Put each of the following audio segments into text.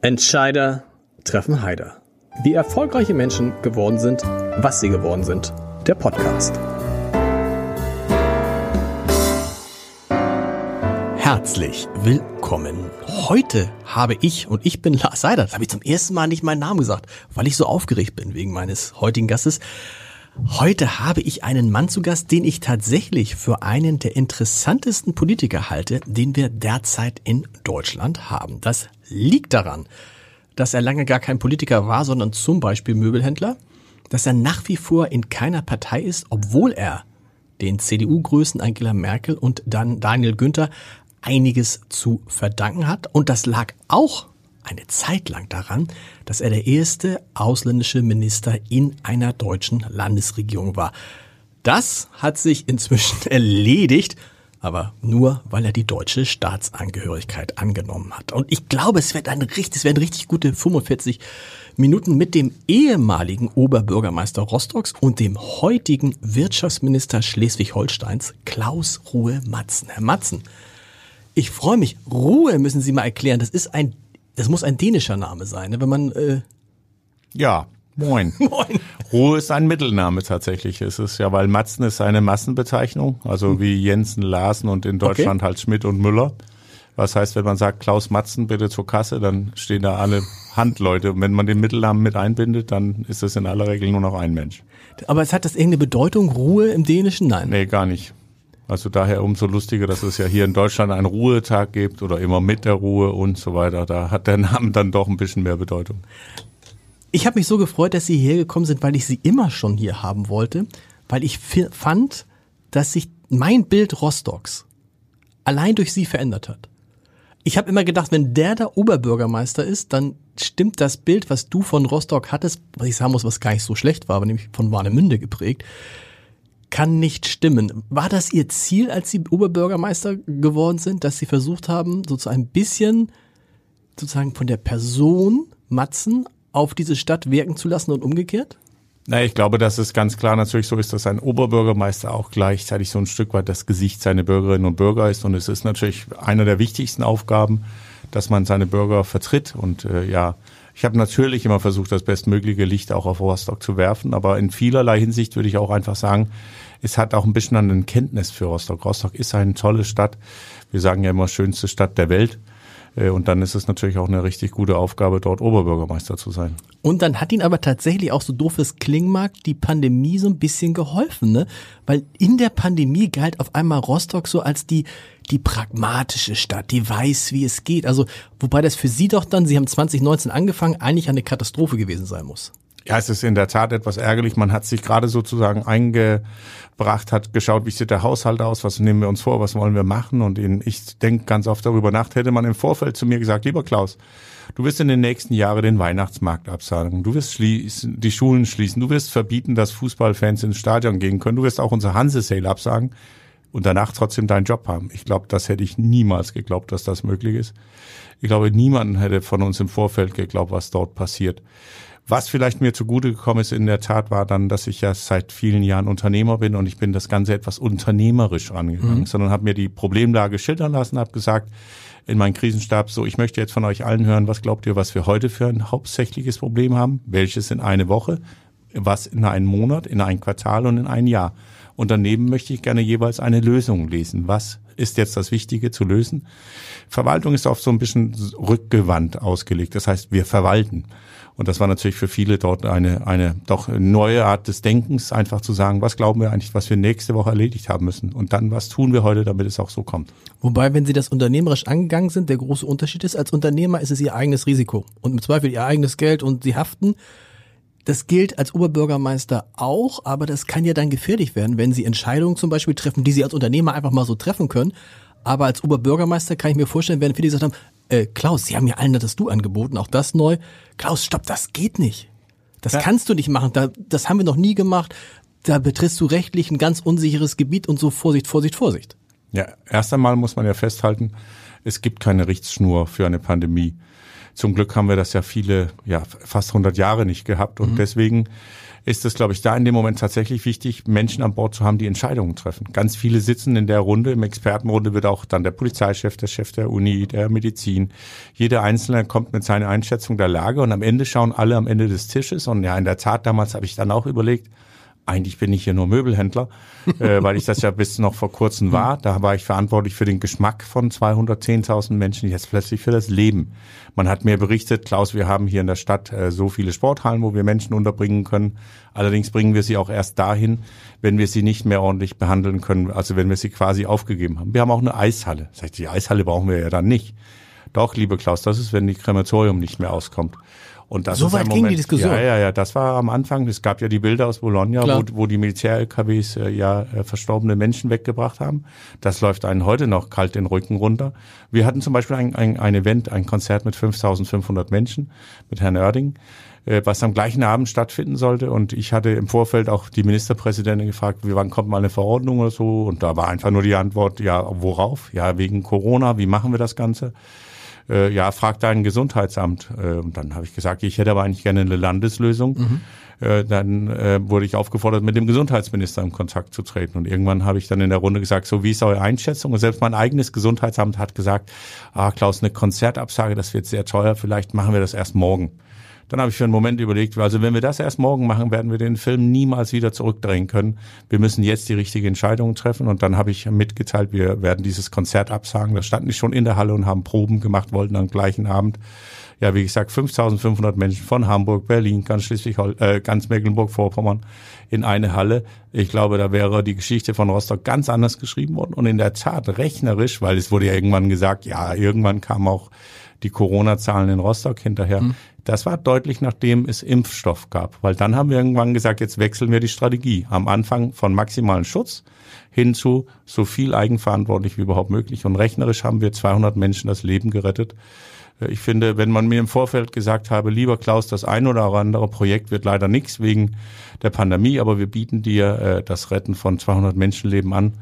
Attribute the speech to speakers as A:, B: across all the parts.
A: Entscheider treffen Heider. Wie erfolgreiche Menschen geworden sind, was sie geworden sind. Der Podcast. Herzlich willkommen. Heute habe ich, und ich bin Lars Seider, das habe ich zum ersten Mal nicht meinen Namen gesagt, weil ich so aufgeregt bin wegen meines heutigen Gastes. Heute habe ich einen Mann zu Gast, den ich tatsächlich für einen der interessantesten Politiker halte, den wir derzeit in Deutschland haben. Das liegt daran, dass er lange gar kein Politiker war, sondern zum Beispiel Möbelhändler, dass er nach wie vor in keiner Partei ist, obwohl er den CDU-Größen Angela Merkel und dann Daniel Günther einiges zu verdanken hat. Und das lag auch eine Zeit lang daran, dass er der erste ausländische Minister in einer deutschen Landesregierung war. Das hat sich inzwischen erledigt, aber nur, weil er die deutsche Staatsangehörigkeit angenommen hat. Und ich glaube, es wird richtig, es werden richtig gute 45 Minuten mit dem ehemaligen Oberbürgermeister Rostocks und dem heutigen Wirtschaftsminister Schleswig-Holsteins, Klaus Ruhe Matzen. Herr Matzen, ich freue mich. Ruhe müssen Sie mal erklären. Das ist ein das muss ein dänischer Name sein, ne? wenn man. Äh
B: ja, moin. moin. Ruhe ist ein Mittelname tatsächlich. Es ist ja, weil Matzen ist eine Massenbezeichnung, also hm. wie Jensen, Larsen und in Deutschland okay. halt Schmidt und Müller. Was heißt, wenn man sagt Klaus Matzen bitte zur Kasse, dann stehen da alle Handleute. Und wenn man den Mittelnamen mit einbindet, dann ist es in aller Regel nur noch ein Mensch.
A: Aber es hat das irgendeine Bedeutung, Ruhe im Dänischen? Nein.
B: Nee, gar nicht. Also daher umso lustiger, dass es ja hier in Deutschland einen Ruhetag gibt oder immer mit der Ruhe und so weiter. Da hat der Name dann doch ein bisschen mehr Bedeutung.
A: Ich habe mich so gefreut, dass Sie hergekommen sind, weil ich Sie immer schon hier haben wollte, weil ich fand, dass sich mein Bild Rostocks allein durch Sie verändert hat. Ich habe immer gedacht, wenn der der Oberbürgermeister ist, dann stimmt das Bild, was du von Rostock hattest, was ich sagen muss, was gar nicht so schlecht war, aber nämlich von Warnemünde geprägt, kann nicht stimmen. War das Ihr Ziel, als Sie Oberbürgermeister geworden sind, dass Sie versucht haben, sozusagen ein bisschen sozusagen von der Person Matzen auf diese Stadt wirken zu lassen und umgekehrt?
B: Na, ich glaube, dass es ganz klar natürlich so ist, dass ein Oberbürgermeister auch gleichzeitig so ein Stück weit das Gesicht seiner Bürgerinnen und Bürger ist. Und es ist natürlich eine der wichtigsten Aufgaben, dass man seine Bürger vertritt und äh, ja, ich habe natürlich immer versucht, das bestmögliche Licht auch auf Rostock zu werfen, aber in vielerlei Hinsicht würde ich auch einfach sagen, es hat auch ein bisschen an den Kenntnis für Rostock. Rostock ist eine tolle Stadt. Wir sagen ja immer schönste Stadt der Welt. Äh, und dann ist es natürlich auch eine richtig gute Aufgabe, dort Oberbürgermeister zu sein.
A: Und dann hat ihn aber tatsächlich auch so doof es klingen mag, die Pandemie so ein bisschen geholfen, ne? Weil in der Pandemie galt auf einmal Rostock so als die, die pragmatische Stadt, die weiß, wie es geht. Also, wobei das für Sie doch dann, Sie haben 2019 angefangen, eigentlich eine Katastrophe gewesen sein muss.
B: Ja, es ist in der Tat etwas ärgerlich. Man hat sich gerade sozusagen eingebracht, hat geschaut, wie sieht der Haushalt aus, was nehmen wir uns vor, was wollen wir machen. Und ich denke ganz oft darüber nach, hätte man im Vorfeld zu mir gesagt, lieber Klaus, du wirst in den nächsten Jahren den Weihnachtsmarkt absagen, du wirst schließen, die Schulen schließen, du wirst verbieten, dass Fußballfans ins Stadion gehen können, du wirst auch unser Hanse-Sale absagen und danach trotzdem deinen Job haben. Ich glaube, das hätte ich niemals geglaubt, dass das möglich ist. Ich glaube, niemand hätte von uns im Vorfeld geglaubt, was dort passiert. Was vielleicht mir zugute gekommen ist in der Tat war dann, dass ich ja seit vielen Jahren Unternehmer bin und ich bin das Ganze etwas unternehmerisch angegangen, mhm. sondern habe mir die Problemlage schildern lassen, habe gesagt in meinen Krisenstab so, ich möchte jetzt von euch allen hören, was glaubt ihr, was wir heute für ein hauptsächliches Problem haben, welches in eine Woche, was in einen Monat, in ein Quartal und in ein Jahr. Und daneben möchte ich gerne jeweils eine Lösung lesen. Was ist jetzt das Wichtige zu lösen? Verwaltung ist oft so ein bisschen rückgewandt ausgelegt. Das heißt, wir verwalten. Und das war natürlich für viele dort eine, eine doch neue Art des Denkens, einfach zu sagen, was glauben wir eigentlich, was wir nächste Woche erledigt haben müssen? Und dann, was tun wir heute, damit es auch so kommt?
A: Wobei, wenn Sie das unternehmerisch angegangen sind, der große Unterschied ist, als Unternehmer ist es Ihr eigenes Risiko und im Zweifel Ihr eigenes Geld und Sie haften. Das gilt als Oberbürgermeister auch, aber das kann ja dann gefährlich werden, wenn Sie Entscheidungen zum Beispiel treffen, die Sie als Unternehmer einfach mal so treffen können. Aber als Oberbürgermeister kann ich mir vorstellen, werden viele gesagt haben, äh, Klaus, Sie haben mir allen das Du angeboten, auch das neu. Klaus, stopp, das geht nicht. Das ja. kannst du nicht machen. Da, das haben wir noch nie gemacht. Da betrittst du rechtlich ein ganz unsicheres Gebiet und so Vorsicht, Vorsicht, Vorsicht.
B: Ja, erst einmal muss man ja festhalten, es gibt keine Richtschnur für eine Pandemie. Zum Glück haben wir das ja viele, ja fast 100 Jahre nicht gehabt und mhm. deswegen ist es, glaube ich, da in dem Moment tatsächlich wichtig, Menschen an Bord zu haben, die Entscheidungen treffen. Ganz viele sitzen in der Runde, im Expertenrunde wird auch dann der Polizeichef, der Chef der Uni, der Medizin. Jeder Einzelne kommt mit seiner Einschätzung der Lage und am Ende schauen alle am Ende des Tisches. Und ja, in der Tat, damals habe ich dann auch überlegt, eigentlich bin ich hier nur Möbelhändler, äh, weil ich das ja bis noch vor kurzem war. Da war ich verantwortlich für den Geschmack von 210.000 Menschen, jetzt plötzlich für das Leben. Man hat mir berichtet, Klaus, wir haben hier in der Stadt äh, so viele Sporthallen, wo wir Menschen unterbringen können. Allerdings bringen wir sie auch erst dahin, wenn wir sie nicht mehr ordentlich behandeln können, also wenn wir sie quasi aufgegeben haben. Wir haben auch eine Eishalle. Das heißt, die Eishalle brauchen wir ja dann nicht. Doch, liebe Klaus, das ist, wenn die Krematorium nicht mehr auskommt. Und das
A: so weit
B: ein
A: ging
B: Moment,
A: die Diskussion.
B: Ja, ja, ja, das war am Anfang. Es gab ja die Bilder aus Bologna, wo, wo die Militär-LKWs äh, ja äh, verstorbene Menschen weggebracht haben. Das läuft einen heute noch kalt den Rücken runter. Wir hatten zum Beispiel ein, ein, ein Event, ein Konzert mit 5500 Menschen mit Herrn Oerding äh, was am gleichen Abend stattfinden sollte. Und ich hatte im Vorfeld auch die Ministerpräsidentin gefragt, wie wann kommt mal eine Verordnung oder so. Und da war einfach nur die Antwort, ja, worauf? Ja, wegen Corona, wie machen wir das Ganze? Äh, ja, frag dein Gesundheitsamt. Äh, und dann habe ich gesagt, ich hätte aber eigentlich gerne eine Landeslösung. Mhm. Äh, dann äh, wurde ich aufgefordert, mit dem Gesundheitsminister in Kontakt zu treten. Und irgendwann habe ich dann in der Runde gesagt, so wie ist eure Einschätzung? Und selbst mein eigenes Gesundheitsamt hat gesagt, ah Klaus, eine Konzertabsage, das wird sehr teuer, vielleicht machen wir das erst morgen. Dann habe ich für einen Moment überlegt, also wenn wir das erst morgen machen, werden wir den Film niemals wieder zurückdrehen können. Wir müssen jetzt die richtige Entscheidung treffen. Und dann habe ich mitgeteilt, wir werden dieses Konzert absagen. Da standen die schon in der Halle und haben Proben gemacht, wollten am gleichen Abend ja, wie gesagt, 5500 Menschen von Hamburg, Berlin, ganz Schleswig, äh, ganz Mecklenburg-Vorpommern in eine Halle. Ich glaube, da wäre die Geschichte von Rostock ganz anders geschrieben worden. Und in der Tat rechnerisch, weil es wurde ja irgendwann gesagt, ja, irgendwann kam auch die Corona-Zahlen in Rostock hinterher. Mhm. Das war deutlich, nachdem es Impfstoff gab, weil dann haben wir irgendwann gesagt, jetzt wechseln wir die Strategie. Am Anfang von maximalen Schutz hin zu so viel eigenverantwortlich wie überhaupt möglich. Und rechnerisch haben wir 200 Menschen das Leben gerettet. Äh, ich finde, wenn man mir im Vorfeld gesagt habe, lieber Klaus, das ein oder andere Projekt wird leider nichts wegen der Pandemie, aber wir bieten dir äh, das Retten von 200 Menschenleben an,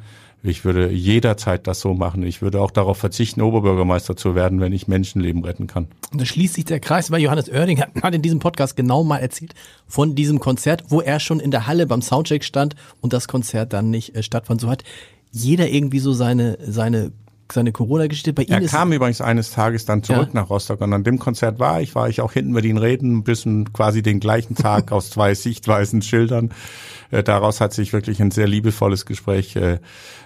B: ich würde jederzeit das so machen. Ich würde auch darauf verzichten, Oberbürgermeister zu werden, wenn ich Menschenleben retten kann.
A: Und da schließt sich der Kreis, weil Johannes Oerding hat in diesem Podcast genau mal erzählt von diesem Konzert, wo er schon in der Halle beim Soundcheck stand und das Konzert dann nicht äh, stattfand. So hat jeder irgendwie so seine, seine seine Corona-Geschichte. Bei
B: ihm er kam übrigens eines Tages dann zurück ja. nach Rostock und an dem Konzert war ich, war ich auch hinten mit ihm reden, ein bisschen quasi den gleichen Tag aus zwei Sichtweisen schildern. Äh, daraus hat sich wirklich ein sehr liebevolles Gespräch. Äh,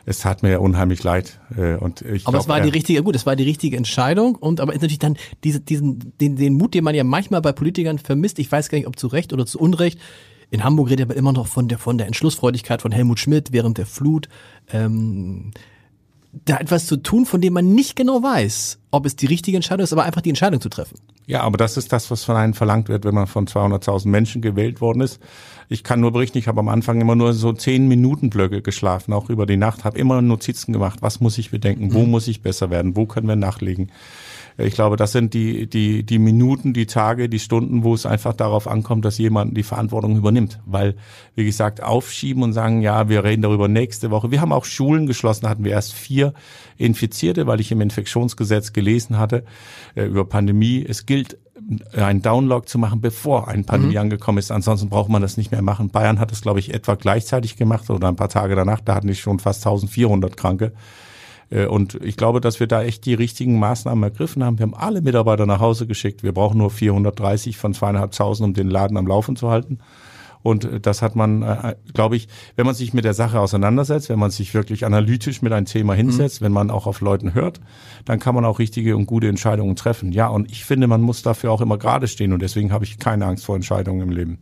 B: es tat mir unheimlich leid. Äh, und ich
A: aber glaub, es war die richtige, gut, es war die richtige Entscheidung und aber ist natürlich dann diese, diesen, den, den Mut, den man ja manchmal bei Politikern vermisst. Ich weiß gar nicht, ob zu Recht oder zu Unrecht. In Hamburg redet aber immer noch von der von der Entschlussfreudigkeit von Helmut Schmidt während der Flut. Ähm, da etwas zu tun, von dem man nicht genau weiß, ob es die richtige Entscheidung ist, aber einfach die Entscheidung zu treffen.
B: Ja, aber das ist das, was von einem verlangt wird, wenn man von 200.000 Menschen gewählt worden ist. Ich kann nur berichten, ich habe am Anfang immer nur so zehn Minuten Blöcke geschlafen, auch über die Nacht, habe immer Notizen gemacht, was muss ich bedenken, wo mhm. muss ich besser werden, wo können wir nachlegen. Ich glaube, das sind die, die, die Minuten, die Tage, die Stunden, wo es einfach darauf ankommt, dass jemand die Verantwortung übernimmt. Weil, wie gesagt, aufschieben und sagen, ja, wir reden darüber nächste Woche. Wir haben auch Schulen geschlossen, hatten wir erst vier Infizierte, weil ich im Infektionsgesetz gelesen hatte äh, über Pandemie. Es gilt einen Downlog zu machen, bevor eine Pandemie mhm. angekommen ist. Ansonsten braucht man das nicht mehr machen. Bayern hat es, glaube ich, etwa gleichzeitig gemacht oder ein paar Tage danach. Da hatten die schon fast 1400 Kranke. Äh, und ich glaube, dass wir da echt die richtigen Maßnahmen ergriffen haben. Wir haben alle Mitarbeiter nach Hause geschickt. Wir brauchen nur 430 von zweieinhalbtausend, um den Laden am Laufen zu halten. Und äh, das hat man, äh, glaube ich, wenn man sich mit der Sache auseinandersetzt, wenn man sich wirklich analytisch mit einem Thema hinsetzt, mhm. wenn man auch auf Leuten hört, dann kann man auch richtige und gute Entscheidungen treffen. Ja, und ich finde, man muss dafür auch immer gerade stehen und deswegen habe ich keine Angst vor Entscheidungen im Leben.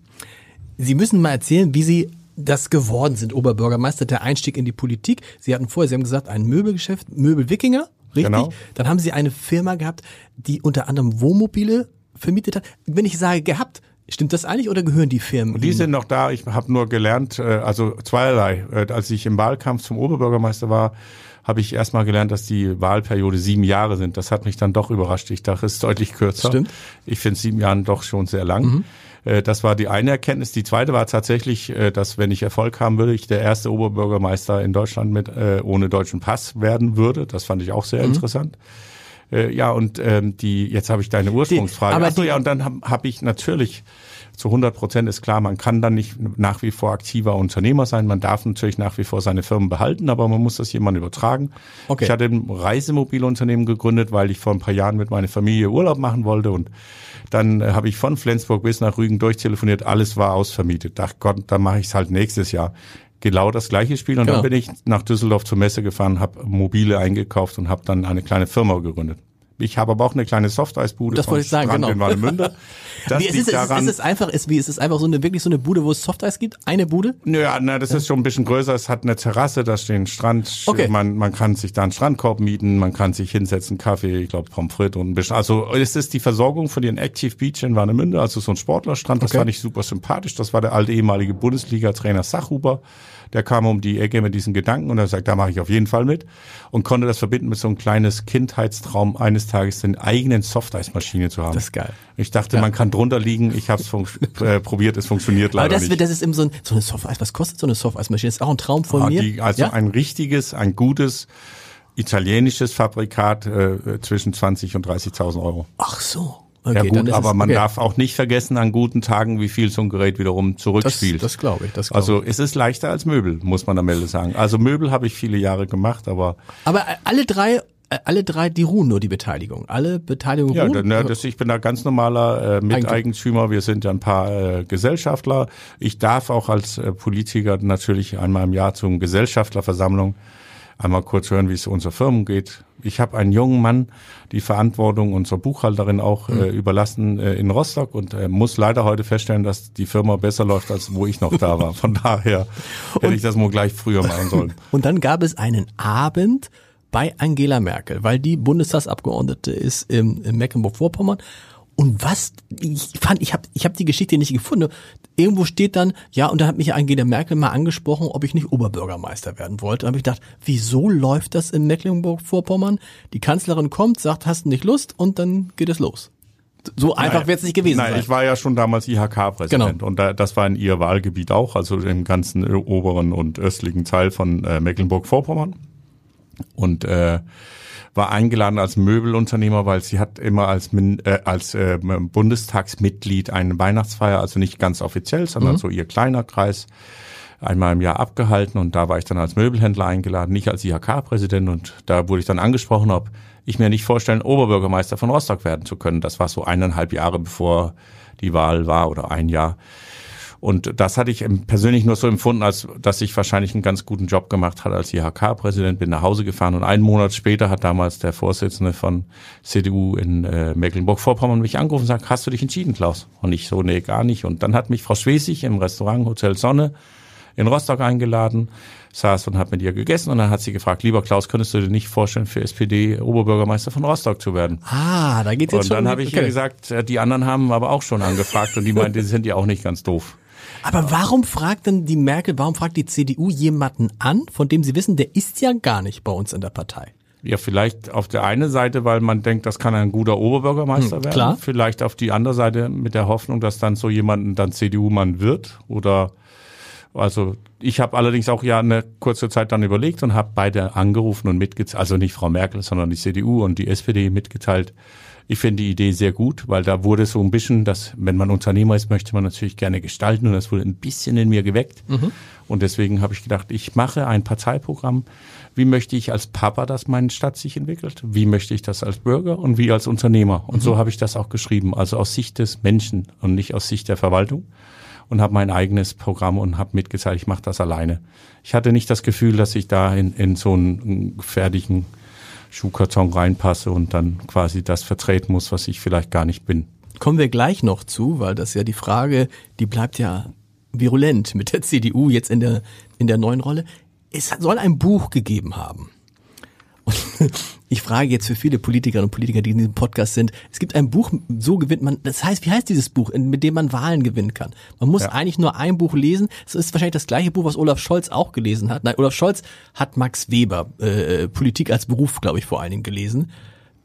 A: Sie müssen mal erzählen, wie Sie das geworden sind, Oberbürgermeister, der Einstieg in die Politik. Sie hatten vorher, Sie haben gesagt, ein Möbelgeschäft, Möbelwikinger, richtig? Genau. Dann haben Sie eine Firma gehabt, die unter anderem Wohnmobile vermietet hat. Wenn ich sage gehabt, Stimmt das eigentlich oder gehören die Firmen?
B: Die sind noch da. Ich habe nur gelernt, äh, also zweierlei. Äh, als ich im Wahlkampf zum Oberbürgermeister war, habe ich erstmal gelernt, dass die Wahlperiode sieben Jahre sind. Das hat mich dann doch überrascht. Ich dachte, es ist deutlich kürzer. Stimmt. Ich finde sieben Jahre doch schon sehr lang. Mhm. Äh, das war die eine Erkenntnis. Die zweite war tatsächlich, äh, dass wenn ich Erfolg haben würde, ich der erste Oberbürgermeister in Deutschland mit äh, ohne deutschen Pass werden würde. Das fand ich auch sehr mhm. interessant. Ja, und ähm, die, jetzt habe ich deine Ursprungsfrage.
A: aber
B: Achso,
A: die-
B: ja, und dann habe hab ich natürlich zu 100 Prozent ist klar, man kann dann nicht nach wie vor aktiver Unternehmer sein. Man darf natürlich nach wie vor seine Firmen behalten, aber man muss das jemandem übertragen.
A: Okay.
B: Ich hatte ein Reisemobilunternehmen gegründet, weil ich vor ein paar Jahren mit meiner Familie Urlaub machen wollte und dann äh, habe ich von Flensburg bis nach Rügen durchtelefoniert, alles war ausvermietet. Dachte Gott, dann mache ich es halt nächstes Jahr. Genau das gleiche Spiel und
A: Genau.
B: dann bin ich nach Düsseldorf zur Messe gefahren, habe Mobile eingekauft und habe dann eine kleine Firma gegründet. Ich habe aber auch eine kleine Softeisbude
A: Das wollte ich sagen,
B: Strand
A: genau.
B: in Warnemünde. Das
A: Wie, es,
B: liegt
A: ist, es, ist,
B: daran,
A: es ist einfach, es, wie, es ist einfach so eine, wirklich so eine Bude, wo es Softeis gibt? Eine Bude?
B: ja, na, das ist schon ein bisschen größer. Es hat eine Terrasse, da steht ein Strand.
A: Okay.
B: Man, man kann sich da einen Strandkorb mieten, man kann sich hinsetzen, Kaffee, ich glaube Pommes frites und ein bisschen. Also es ist die Versorgung für den Active Beach in Warnemünde, also so ein Sportlerstrand. Das
A: Okay.
B: fand ich super sympathisch. Das war der alte ehemalige Bundesliga-Trainer Sachhuber. Der kam um die Ecke mit diesen Gedanken und er sagt, da mache ich auf jeden Fall mit. Und konnte das verbinden mit so einem kleines Kindheitstraum, eines Tages eine eigenen Softeismaschine zu haben.
A: Das ist geil.
B: Ich dachte, man kann drunter liegen. Ich habe es äh, probiert, es funktioniert leider
A: Aber das,
B: nicht.
A: wird- das ist eben so, ein, so eine Softeis. Was kostet so eine Softeismaschine? Das ist auch ein Traum von
B: Ah,
A: mir.
B: die, also
A: ja?
B: ein richtiges, ein gutes italienisches Fabrikat äh, zwischen 20 und 30.000 Euro.
A: Ach so. Okay,
B: ja gut, aber
A: es,
B: man
A: okay.
B: darf auch nicht vergessen an guten Tagen, wie viel so ein Gerät wiederum
A: Das,
B: zurückspielt.
A: das glaube ich. Das glaub
B: also es ist leichter als Möbel, muss man am Ende sagen. Also Möbel habe ich viele Jahre gemacht, aber
A: ich. Aber äh, alle drei, äh, alle drei, die ruhen nur die Beteiligung. Alle Beteiligungen
B: ja,
A: ruhen.
B: das, ich bin da ganz normaler äh, Miteigentümer. Wir sind ja ein paar äh, Gesellschaftler. Ich darf auch als äh, Politiker natürlich einmal im Jahr zum Gesellschafterversammlung einmal kurz hören, wie es unserer Firmen geht. Ich habe einen jungen Mann die Verantwortung unserer Buchhalterin auch äh, überlassen äh, in Rostock und äh, muss leider heute feststellen, dass die Firma besser läuft, als wo ich noch da war. Von daher hätte ich das mal gleich früher machen sollen.
A: Und dann gab es einen Abend bei Angela Merkel, weil die Bundestagsabgeordnete ist im, in Mecklenburg-Vorpommern. Und was ich fand, ich habe ich hab die Geschichte nicht gefunden. Irgendwo steht dann, ja, und da hat mich Angela Merkel mal angesprochen, ob ich nicht Oberbürgermeister werden wollte. Da habe ich gedacht, wieso läuft das in Mecklenburg-Vorpommern? Die Kanzlerin kommt, sagt, hast du nicht Lust? Und dann geht es los. So einfach wird es nicht gewesen
B: Nein,
A: sein.
B: ich war ja schon damals IHK-Präsident
A: Genau.
B: und da, das war in ihr Wahlgebiet auch, also im ganzen äh, oberen und östlichen Teil von äh, Mecklenburg-Vorpommern. Und äh, war eingeladen als Möbelunternehmer, weil sie hat immer als, Min- äh, als äh, Bundestagsmitglied eine Weihnachtsfeier, also nicht ganz offiziell, sondern so ihr kleiner Kreis, einmal im Jahr abgehalten und da war ich dann als Möbelhändler eingeladen, nicht als IHK-Präsident und da wurde ich dann angesprochen, ob ich mir nicht vorstellen, Oberbürgermeister von Rostock werden zu können. Das war so eineinhalb Jahre bevor die Wahl war oder ein Jahr. Und das hatte ich persönlich nur so empfunden, als dass ich wahrscheinlich einen ganz guten Job gemacht hatte als IHK-Präsident, bin nach Hause gefahren und einen Monat später hat damals der Vorsitzende von CDU in äh, Mecklenburg-Vorpommern mich angerufen und gesagt, hast du dich entschieden, Klaus? Und ich so, nee, gar nicht. Und dann hat mich Frau Schwesig im Restaurant Hotel Sonne in Rostock eingeladen, saß und hat mit ihr gegessen und dann hat sie gefragt, lieber Klaus, könntest du dir nicht vorstellen, für SPD Oberbürgermeister von Rostock zu werden?
A: ah, da geht's jetzt
B: Und
A: schon.
B: dann habe ich ihr gesagt, äh, die anderen haben aber auch schon angefragt und die meinte, die sind ja auch nicht ganz doof.
A: Aber warum fragt denn die Merkel, warum fragt die CDU jemanden an, von dem sie wissen, der ist ja gar nicht bei uns in der Partei?
B: Ja, vielleicht auf der einen Seite, weil man denkt, das kann ein guter Oberbürgermeister
A: Hm,
B: werden.
A: klar.
B: Vielleicht auf die andere Seite mit der Hoffnung, dass dann so jemanden dann CDU-Mann wird oder also ich habe allerdings auch ja eine kurze Zeit dann überlegt und habe beide angerufen und mitgeteilt, also nicht Frau Merkel, sondern die CDU und die SPD mitgeteilt. Ich finde die Idee sehr gut, weil da wurde so ein bisschen, dass wenn man Unternehmer ist, möchte man natürlich gerne gestalten und das wurde ein bisschen in mir geweckt. Und deswegen habe ich gedacht, ich mache ein Parteiprogramm. Wie möchte ich als Papa, dass meine Stadt sich entwickelt? Wie möchte ich das als Bürger und wie als Unternehmer? Und so habe ich das auch geschrieben, also aus Sicht des Menschen und nicht aus Sicht der Verwaltung und habe mein eigenes Programm und habe mitgeteilt, ich mache das alleine. Ich hatte nicht das Gefühl, dass ich da in, in so einen fertigen Schuhkarton reinpasse und dann quasi das vertreten muss, was ich vielleicht gar nicht bin.
A: Kommen wir gleich noch zu, weil das ja die Frage, die bleibt ja virulent mit der CDU jetzt in der, in der neuen Rolle. Es soll ein Buch gegeben haben. Und ich frage jetzt für viele Politikerinnen und Politiker, die in diesem Podcast sind, es gibt ein Buch, so gewinnt man, das heißt, wie heißt dieses Buch, mit dem man Wahlen gewinnen kann? Man muss
B: Ja.
A: eigentlich nur ein Buch lesen. Es ist wahrscheinlich das gleiche Buch, was Olaf Scholz auch gelesen hat. Nein, Olaf Scholz hat Max Weber, äh, Politik als Beruf, glaube ich, vor allen Dingen gelesen.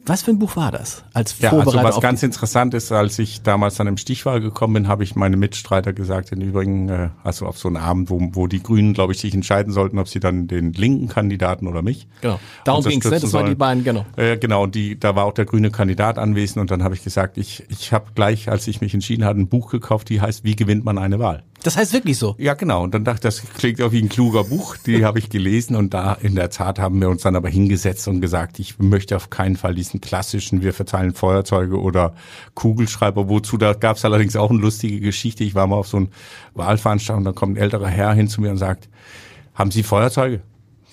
A: Was für ein Buch war das? Als
B: Ja, also was ganz interessant ist, als ich damals dann im Stichwahl gekommen bin, habe ich meine Mitstreiter gesagt, im Übrigen, äh, also auf so einen Abend, wo, wo die Grünen, glaube ich, sich entscheiden sollten, ob sie dann den linken Kandidaten oder mich.
A: Genau. Darum ging's, ne?
B: unterstützen
A: Das waren die beiden, genau.
B: Äh, genau, und die, da war auch der grüne Kandidat anwesend und dann habe ich gesagt, ich, ich habe gleich, als ich mich entschieden hatte, ein Buch gekauft, die heißt Wie gewinnt man eine Wahl?
A: Das heißt wirklich so.
B: Ja, genau. Und dann dachte ich, das klingt auch wie ein kluger Buch. Die habe ich gelesen und da in der Tat haben wir uns dann aber hingesetzt und gesagt, ich möchte auf keinen Fall diesen klassischen, wir verteilen Feuerzeuge oder Kugelschreiber. Wozu, da gab es allerdings auch eine lustige Geschichte. Ich war mal auf so ein Wahlveranstaltung, da kommt ein älterer Herr hin zu mir und sagt, haben Sie Feuerzeuge?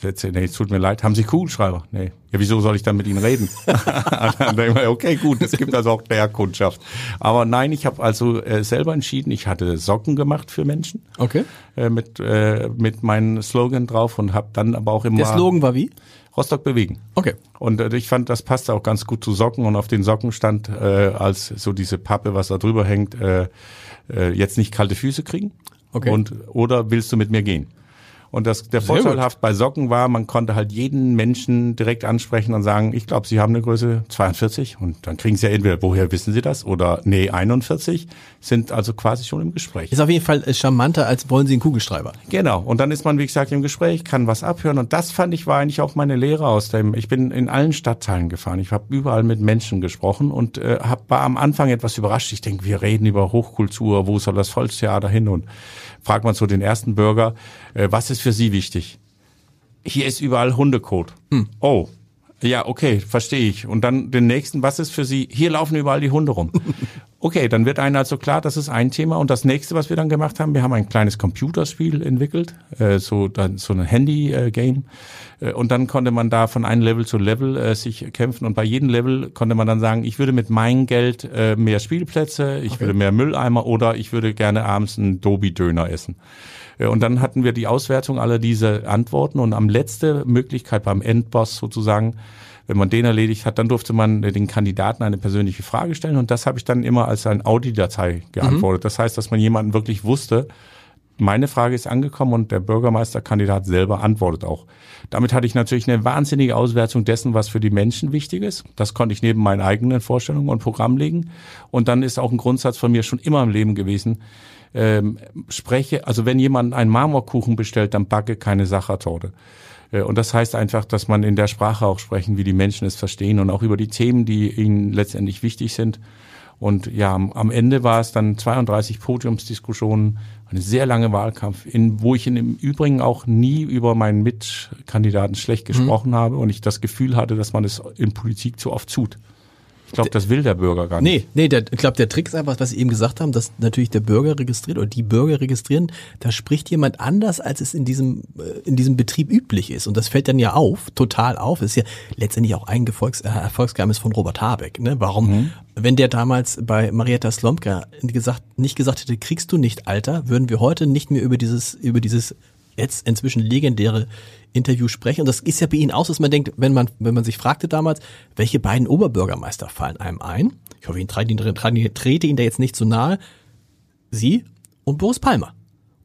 B: Nee, es tut mir leid. Haben Sie Kugelschreiber? Nee. Ja, wieso soll ich dann mit Ihnen reden? dann denke ich mir, okay, gut, es gibt also auch der Kundschaft. Aber nein, ich habe also äh, selber entschieden, ich hatte Socken gemacht für Menschen
A: Okay.
B: äh, mit, äh, mit meinem Slogan drauf und habe dann aber auch immer
A: Der Slogan war wie?
B: Rostock bewegen.
A: Okay.
B: Und äh, ich fand, das passte auch ganz gut zu Socken und auf den Socken stand äh, als so diese Pappe, was da drüber hängt, äh, äh, jetzt nicht kalte Füße kriegen.
A: Okay.
B: Und oder willst du mit mir gehen? Und das, der
A: Sehr
B: Vorteil
A: gut.
B: haft bei Socken war, man konnte halt jeden Menschen direkt ansprechen und sagen, ich glaube, Sie haben eine Größe 42 und dann kriegen Sie ja entweder, woher wissen Sie das? Oder nee, 41, sind also quasi schon im Gespräch.
A: Ist auf jeden Fall äh, charmanter, als wollen Sie einen Kugelschreiber.
B: Genau. Und dann ist man, wie gesagt, im Gespräch, kann was abhören. Und das fand ich war eigentlich auch meine Lehre aus dem. Ich bin in allen Stadtteilen gefahren. Ich habe überall mit Menschen gesprochen und äh, hab, war am Anfang etwas überrascht. Ich denke, wir reden über Hochkultur, wo soll das Volkstheater hin? Und fragt man so den ersten Bürger, äh, was ist für Sie wichtig? Hier ist überall Hundekot. Oh. Ja, okay, verstehe ich. Und dann den nächsten, was ist für Sie? Hier laufen überall die Hunde rum. Okay, dann wird einem also klar, das ist ein Thema. Und das nächste, was wir dann gemacht haben, wir haben ein kleines Computerspiel entwickelt, äh, so dann so ein Handy-Game. Äh, und dann konnte man da von einem Level zu Level äh, sich kämpfen. Und bei jedem Level konnte man dann sagen, ich würde mit meinem Geld äh, mehr Spielplätze, ich würde mehr Mülleimer oder ich würde gerne abends einen Dobi-Döner essen. Äh, Und dann hatten wir die Auswertung aller diese Antworten und am letzte Möglichkeit beim Endboss sozusagen, wenn man den erledigt hat, dann durfte man äh, den Kandidaten eine persönliche Frage stellen und das habe ich dann immer als ein Audi-Datei geantwortet. Das heißt, dass man jemanden wirklich wusste, meine Frage ist angekommen und der Bürgermeisterkandidat selber antwortet auch. Damit hatte ich natürlich eine wahnsinnige Auswertung dessen, was für die Menschen wichtig ist. Das konnte ich neben meinen eigenen Vorstellungen und Programm legen. Und dann ist auch ein Grundsatz von mir schon immer im Leben gewesen, ähm, spreche, also wenn jemand einen Marmorkuchen bestellt, dann backe keine Sachertorte. Äh, Und das heißt einfach, dass man in der Sprache auch sprechen, wie die Menschen es verstehen und auch über die Themen, die ihnen letztendlich wichtig sind. Und ja, am, Ende war es dann 32 Podiumsdiskussionen, eine sehr lange Wahlkampf, in, wo ich in, im Übrigen auch nie über meinen Mitkandidaten schlecht gesprochen habe und ich das Gefühl hatte, dass man es in Politik zu oft tut. Ich glaube, das will der Bürger gar nicht.
A: Nee, nee, der, ich glaube, der Trick ist einfach, was Sie eben gesagt haben, dass natürlich der Bürger registriert oder die Bürger registrieren, da spricht jemand anders, als es in diesem, äh, in diesem Betrieb üblich ist. Und das fällt dann ja auf, total auf. ist ja letztendlich auch ein Gefolgs, äh, Erfolgsgeheimnis von Robert Habeck. Ne? Warum, wenn der damals bei Marietta Slomka gesagt, nicht gesagt hätte, kriegst du nicht, Alter, würden wir heute nicht mehr über dieses, über dieses jetzt inzwischen legendäre Interview sprechen. Und das ist ja bei Ihnen aus, dass man denkt, wenn man, wenn man sich fragte damals, welche beiden Oberbürgermeister fallen einem ein? Ich hoffe, ich trete Ihnen, da jetzt nicht zu nahe. Sie und Boris Palmer.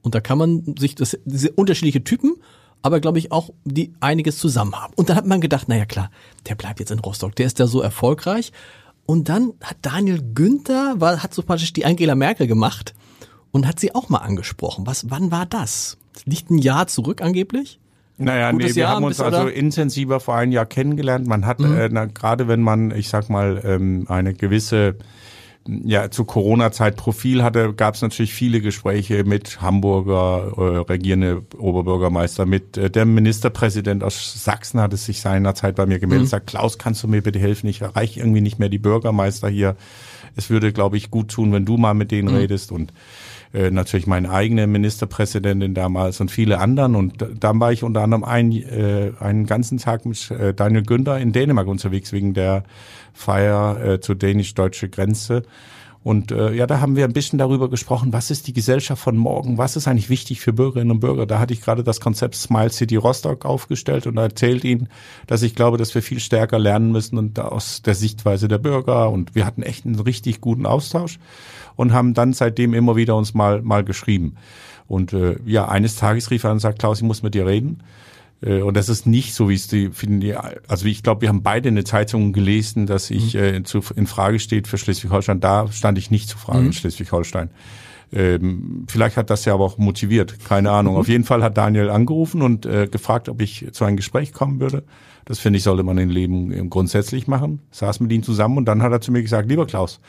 A: Und da kann man sich das, diese unterschiedliche Typen, aber glaube ich auch die einiges zusammen haben. Und dann hat man gedacht, naja klar, der bleibt jetzt in Rostock, der ist da so erfolgreich. Und dann hat Daniel Günther, war, hat so praktisch die Angela Merkel gemacht und hat sie auch mal angesprochen. Was, wann war? Das liegt ein Jahr zurück angeblich?
B: Naja,
A: Gutes
B: nee, wir
A: Jahr,
B: haben uns also intensiver vor einem Jahr kennengelernt. Man hat, äh, na, gerade wenn man, ich sag mal, ähm, eine gewisse ja, zu Corona-Zeit Profil hatte, gab es natürlich viele Gespräche mit Hamburger äh, regierende Oberbürgermeister, mit äh, der Ministerpräsident aus Sachsen hat es sich seinerzeit bei mir gemeldet, sagt, Klaus, kannst du mir bitte helfen? Ich erreiche irgendwie nicht mehr die Bürgermeister hier. Es würde, glaube ich, gut tun, wenn du mal mit denen redest und äh, natürlich meine eigene Ministerpräsidentin damals und viele anderen. Und da- dann war ich unter anderem ein, äh, einen ganzen Tag mit äh, Daniel Günther in Dänemark unterwegs wegen der Feier äh, zur dänisch-deutsche Grenze. Und äh, ja, da haben wir ein bisschen darüber gesprochen, was ist die Gesellschaft von morgen, was ist eigentlich wichtig für Bürgerinnen und Bürger. Da hatte ich gerade das Konzept Smile City Rostock aufgestellt und erzählt ihnen, dass ich glaube, dass wir viel stärker lernen müssen und aus der Sichtweise der Bürger. Und wir hatten echt einen richtig guten Austausch und haben dann seitdem immer wieder uns mal mal geschrieben. Und äh, ja, eines Tages rief er und sagt, Klaus, ich muss mit dir reden. Äh, und das ist nicht so, wie es die, die, also ich glaube, wir haben beide in der Zeitung gelesen, dass ich mhm. äh, zu, in Frage steht für Schleswig-Holstein. Da stand ich nicht zu Frage mhm. in Schleswig-Holstein. Ähm, vielleicht hat das ja aber auch motiviert, keine Ahnung. Mhm. Auf jeden Fall hat Daniel angerufen und äh, gefragt, ob ich zu einem Gespräch kommen würde. Das finde ich, sollte man im Leben grundsätzlich machen. Saß mit ihm zusammen und dann hat er zu mir gesagt, lieber Klaus,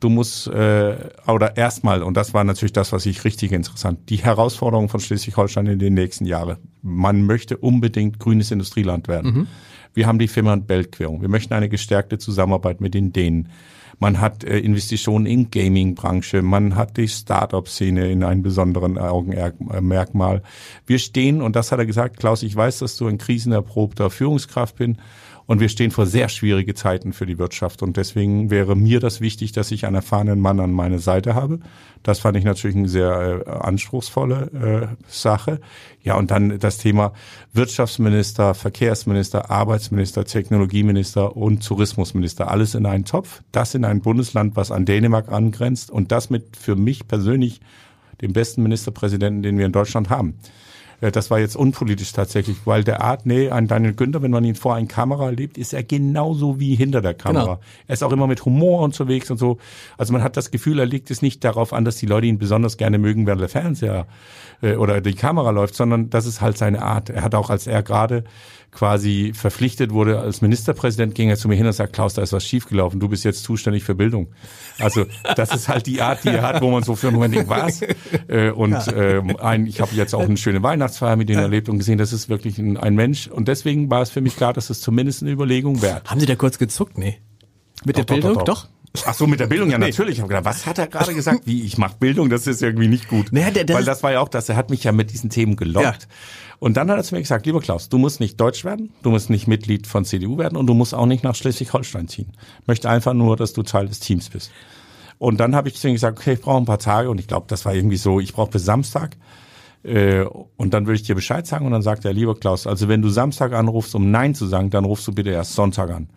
B: du musst, äh, oder erstmal, und das war natürlich das, was ich richtig interessant, die Herausforderung von Schleswig-Holstein in den nächsten Jahren. Man möchte unbedingt grünes Industrieland werden. Mhm. Wir haben die Firma- und Beltquerung. Wir möchten eine gestärkte Zusammenarbeit mit den Dänen. Man hat äh, Investitionen in Gaming-Branche, man hat die Start-up-Szene in einem besonderen Augenmerkmal. Wir stehen, und das hat er gesagt, Klaus, ich weiß, dass du ein krisenerprobter Führungskraft bin und wir stehen vor sehr schwierige Zeiten für die Wirtschaft. Und deswegen wäre mir das wichtig, dass ich einen erfahrenen Mann an meiner Seite habe. Das fand ich natürlich eine sehr äh, anspruchsvolle äh, Sache. Ja, und dann das Thema Wirtschaftsminister, Verkehrsminister, Arbeitsminister, Technologieminister und Tourismusminister. Alles in einen Topf. Das in ein Bundesland, was an Dänemark angrenzt. Und das mit für mich persönlich dem besten Ministerpräsidenten, den wir in Deutschland haben. Äh, das war jetzt unpolitisch tatsächlich, weil der Art, nee, ein Daniel Günther, wenn man ihn vor einer Kamera erlebt, ist er genauso wie hinter der Kamera. Genau. Er ist auch immer mit Humor unterwegs und so. Also man hat das Gefühl, er legt es nicht darauf an, dass die Leute ihn besonders gerne mögen, während der Fernseher äh, oder die Kamera läuft, sondern das ist halt seine Art. Er hat auch, als er gerade quasi verpflichtet wurde als Ministerpräsident, ging er zu mir hin und sagt, Klaus, da ist was schiefgelaufen, du bist jetzt zuständig für Bildung. Also das ist halt die Art, die er hat, wo man so für einen Moment denkt, was? Äh, und ähm, ein, ich habe jetzt auch eine schöne Weihnachtsfeier mit ihm erlebt und gesehen, das ist wirklich ein, ein Mensch. Und deswegen war es für mich klar, dass es zumindest eine Überlegung wert.
A: Haben Sie da kurz gezuckt? Nee. Mit doch, der Bildung? Doch. doch, doch.
B: Ach so, mit der Bildung, ja natürlich. Ich habe gedacht, was hat er gerade gesagt? Wie, ich mache Bildung, das ist irgendwie nicht gut. Naja, der, der Weil das war ja auch das, er hat mich ja mit diesen Themen gelockt. Ja. Und dann hat er zu mir gesagt, lieber Klaus, du musst nicht Deutsch werden, du musst nicht Mitglied von CDU werden und du musst auch nicht nach Schleswig-Holstein ziehen. Ich möchte einfach nur, dass du Teil des Teams bist. Und dann habe ich zu ihm gesagt, okay, ich brauche ein paar Tage und ich glaube, das war irgendwie so, ich brauche bis Samstag. Äh, und dann würde ich dir Bescheid sagen und dann sagt er, lieber Klaus, also wenn du Samstag anrufst, um Nein zu sagen, dann rufst du bitte erst Sonntag an.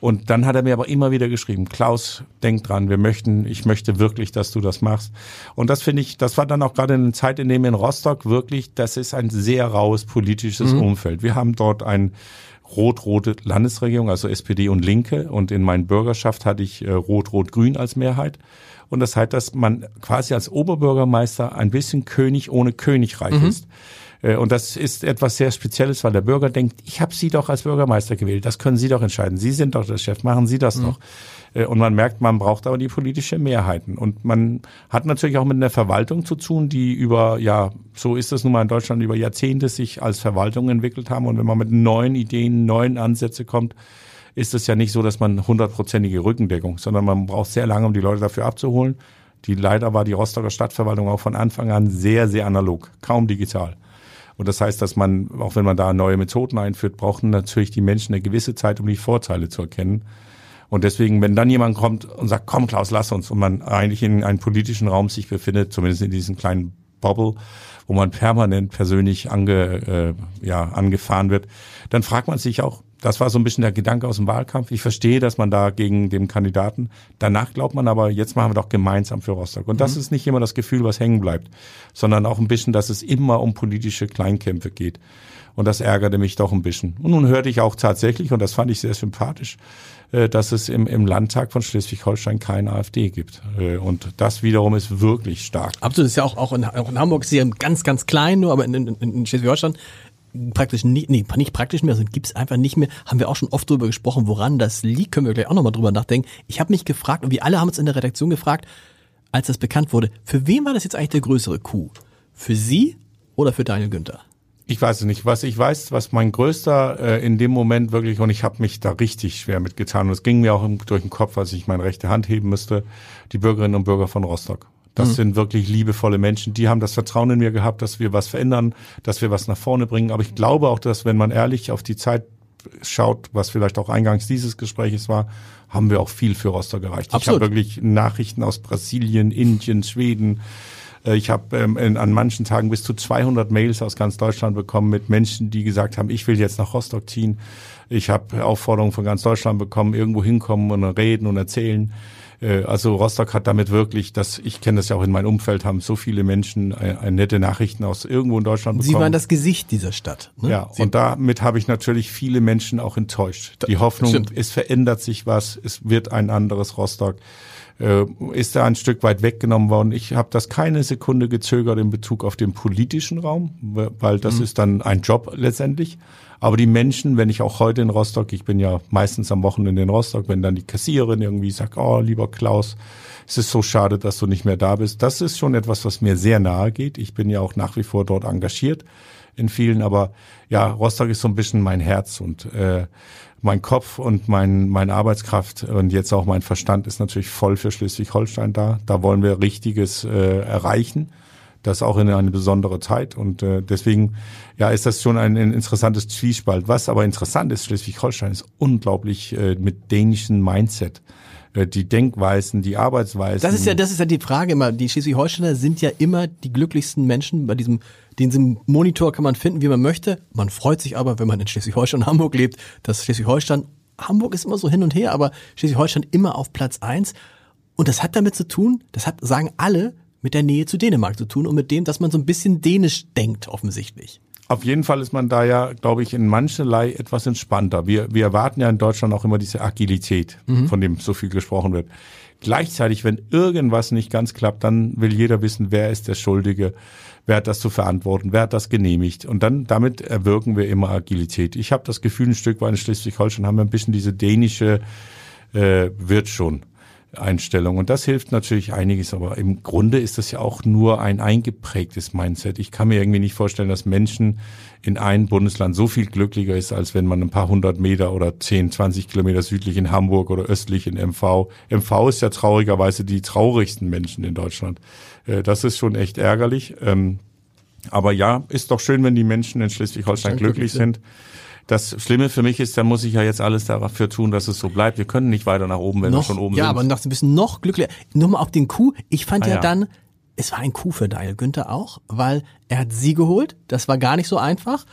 B: Und dann hat er mir aber immer wieder geschrieben, Klaus, denk dran, wir möchten, ich möchte wirklich, dass du das machst. Und das finde ich, das war dann auch gerade eine Zeit, in dem in Rostock wirklich, das ist ein sehr raues politisches mhm. Umfeld. Wir haben dort ein rot-rote Landesregierung, also SPD und Linke. Und in meiner Bürgerschaft hatte ich äh, rot-rot-grün als Mehrheit. Und das heißt, dass man quasi als Oberbürgermeister ein bisschen König ohne Königreich mhm. ist. Äh, und das ist etwas sehr Spezielles, weil der Bürger denkt, ich habe Sie doch als Bürgermeister gewählt, das können Sie doch entscheiden. Sie sind doch der Chef, machen Sie das mhm. doch. Äh, und man merkt, man braucht aber die politische Mehrheiten. Und man hat natürlich auch mit einer Verwaltung zu tun, die über, ja, so ist das nun mal in Deutschland, über Jahrzehnte sich als Verwaltung entwickelt haben. Und wenn man mit neuen Ideen, neuen Ansätze kommt, ist es ja nicht so, dass man hundertprozentige Rückendeckung, sondern man braucht sehr lange, um die Leute dafür abzuholen. Die leider war die Rostocker Stadtverwaltung auch von Anfang an sehr, sehr analog, kaum digital. Und das heißt, dass man, auch wenn man da neue Methoden einführt, brauchen natürlich die Menschen eine gewisse Zeit, um die Vorteile zu erkennen. Und deswegen, wenn dann jemand kommt und sagt, komm Klaus, lass uns, und man eigentlich in einem politischen Raum sich befindet, zumindest in diesem kleinen Bubble, wo man permanent persönlich ange, äh, ja, angefahren wird, dann fragt man sich auch, das war so ein bisschen der Gedanke aus dem Wahlkampf. Ich verstehe, dass man da gegen den Kandidaten, danach glaubt man aber, jetzt machen wir doch gemeinsam für Rostock. Und das mhm. ist nicht immer das Gefühl, was hängen bleibt, sondern auch ein bisschen, dass es immer um politische Kleinkämpfe geht. Und das ärgerte mich doch ein bisschen. Und nun hörte ich auch tatsächlich, und das fand ich sehr sympathisch, dass es im, im Landtag von Schleswig-Holstein keine AfD gibt. Äh, und das wiederum ist wirklich stark.
A: Absolut, das ist ja auch, auch, in, auch in Hamburg ja ganz, ganz klein, nur aber in, in, in Schleswig-Holstein praktisch nicht, nee, nicht praktisch mehr, sondern gibt's einfach nicht mehr. Haben wir auch schon oft drüber gesprochen, woran das liegt, können wir gleich auch nochmal drüber nachdenken. Ich habe mich gefragt, und wir alle haben uns in der Redaktion gefragt, als das bekannt wurde, für wen war das jetzt eigentlich der größere Coup? Für Sie oder für Daniel Günther?
B: Ich weiß es nicht. Was ich weiß, was mein größter äh, in dem Moment wirklich, und ich habe mich da richtig schwer mitgetan, und es ging mir auch durch den Kopf, als ich meine rechte Hand heben müsste, die Bürgerinnen und Bürger von Rostock. Das mhm. sind wirklich liebevolle Menschen. Die haben das Vertrauen in mir gehabt, dass wir was verändern, dass wir was nach vorne bringen. Aber ich glaube auch, dass wenn man ehrlich auf die Zeit schaut, was vielleicht auch eingangs dieses Gespräches war, haben wir auch viel für Rostock erreicht. Absolut. Ich habe wirklich Nachrichten aus Brasilien, Indien, Schweden, ich habe ähm, an manchen Tagen bis zu 200 Mails aus ganz Deutschland bekommen mit Menschen, die gesagt haben, ich will jetzt nach Rostock ziehen. Ich habe Aufforderungen von ganz Deutschland bekommen, irgendwo hinkommen und reden und erzählen. Äh, also Rostock hat damit wirklich, das, ich kenne das ja auch in meinem Umfeld, haben so viele Menschen äh, äh, nette Nachrichten aus irgendwo in Deutschland bekommen.
A: Sie waren das Gesicht dieser Stadt.
B: Ne? Ja, Sie und damit habe ich natürlich viele Menschen auch enttäuscht. Die Hoffnung, Stimmt. es verändert sich was, es wird ein anderes Rostock äh, ist da ein Stück weit weggenommen worden. Ich habe das keine Sekunde gezögert in Bezug auf den politischen Raum, weil das mhm. ist dann ein Job letztendlich. Aber die Menschen, wenn ich auch heute in Rostock, ich bin ja meistens am Wochenende in Rostock, wenn dann die Kassiererin irgendwie sagt, oh, lieber Klaus, es ist so schade, dass du nicht mehr da bist. Das ist schon etwas, was mir sehr nahe geht. Ich bin ja auch nach wie vor dort engagiert in vielen, aber ja, Rostock ist so ein bisschen mein Herz und äh, mein Kopf und mein, meine Arbeitskraft und jetzt auch mein Verstand ist natürlich voll für Schleswig-Holstein da. Da wollen wir Richtiges äh, erreichen das auch in eine besondere Zeit. Und äh, deswegen ja, ist das schon ein, ein interessantes Zwiespalt. Was aber interessant ist, Schleswig-Holstein ist unglaublich äh, mit dänischen Mindset äh, die Denkweisen, die Arbeitsweisen.
A: Das ist ja, das ist ja die Frage immer. Die Schleswig-Holsteiner sind ja immer die glücklichsten Menschen bei diesem, diesem Monitor kann man finden, wie man möchte. Man freut sich aber, wenn man in Schleswig-Holstein und Hamburg lebt, dass Schleswig-Holstein, Hamburg ist immer so hin und her, aber Schleswig-Holstein immer auf Platz eins. Und das hat damit zu tun, das hat, sagen alle, mit der Nähe zu Dänemark zu tun und mit dem, dass man so ein bisschen dänisch denkt, offensichtlich.
B: Auf jeden Fall ist man da ja, glaube ich, in mancherlei etwas entspannter. Wir, wir erwarten ja in Deutschland auch immer diese Agilität, mhm. von dem so viel gesprochen wird. Gleichzeitig, wenn irgendwas nicht ganz klappt, dann will jeder wissen, wer ist der Schuldige, wer hat das zu verantworten, wer hat das genehmigt. Und dann damit erwirken wir immer Agilität. Ich habe das Gefühl, ein Stück weit in Schleswig-Holstein haben wir ein bisschen diese dänische äh, wird schon. Einstellung. Und das hilft natürlich einiges, aber im Grunde ist das ja auch nur ein eingeprägtes Mindset. Ich kann mir irgendwie nicht vorstellen, dass Menschen in einem Bundesland so viel glücklicher ist, als wenn man ein paar hundert Meter oder zehn, zwanzig Kilometer südlich in Hamburg oder östlich in MV. MV ist ja traurigerweise die traurigsten Menschen in Deutschland. Äh, das ist schon echt ärgerlich. Ähm, aber ja, ist doch schön, wenn die Menschen in Schleswig-Holstein glücklich sind. Das Schlimme für mich ist, da muss ich ja jetzt alles dafür tun, dass es so bleibt. Wir können nicht weiter nach oben, wenn
A: noch,
B: wir schon oben
A: ja,
B: sind.
A: Ja, aber noch ein bisschen noch glücklicher. Nur mal auf den Kuh. Ich fand ah, ja, ja dann, es war ein Coup für Daniel Günther auch, weil er hat sie geholt. Das war gar nicht so einfach.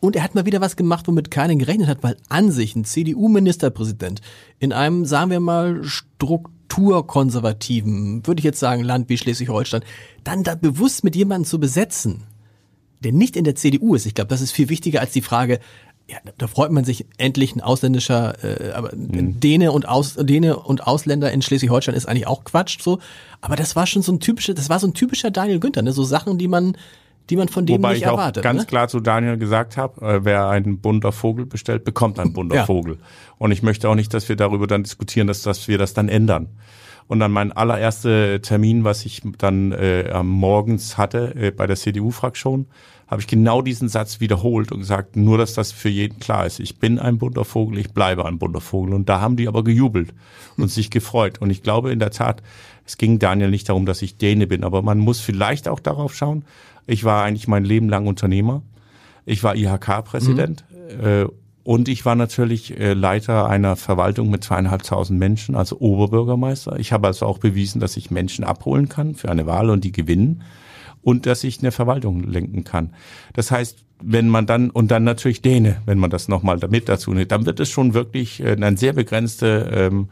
A: Und er hat mal wieder was gemacht, womit keiner gerechnet hat, weil an sich ein CDU-Ministerpräsident in einem, sagen wir mal, strukturkonservativen, würde ich jetzt sagen, Land wie Schleswig-Holstein, dann da bewusst mit jemandem zu besetzen, der nicht in der CDU ist. Ich glaube, das ist viel wichtiger als die Frage, ja, da freut man sich endlich ein ausländischer, äh, aber mhm. Däne und Aus, Däne und Ausländer in Schleswig-Holstein ist eigentlich auch Quatsch so. Aber das war schon so ein typischer, das war so ein typischer Daniel Günther, ne? So Sachen, die man, die man von dem
B: Wobei
A: nicht
B: ich auch
A: erwartet.
B: ganz
A: ne?
B: klar zu Daniel gesagt habe, äh, wer einen bunter Vogel bestellt, bekommt einen bunter ja. Vogel. Und ich möchte auch nicht, dass wir darüber dann diskutieren, dass, dass wir das dann ändern. Und dann mein allererster Termin, was ich dann äh, morgens hatte äh, bei der CDU-Fraktion, habe ich genau diesen Satz wiederholt und gesagt, nur dass das für jeden klar ist. Ich bin ein bunter Vogel, ich bleibe ein bunter Vogel. Und da haben die aber gejubelt und sich gefreut. Und ich glaube in der Tat, es ging Daniel nicht darum, dass ich Däne bin, aber man muss vielleicht auch darauf schauen. Ich war eigentlich mein Leben lang Unternehmer. Ich war IHK-Präsident. Mhm. Äh, und ich war natürlich äh, Leiter einer Verwaltung mit zweieinhalbtausend Menschen, also Oberbürgermeister. Ich habe also auch bewiesen, dass ich Menschen abholen kann für eine Wahl und die gewinnen und dass ich eine Verwaltung lenken kann. Das heißt, wenn man dann, und dann natürlich Däne, wenn man das nochmal damit dazu nimmt, dann wird es schon wirklich äh, ein sehr begrenzter ähm,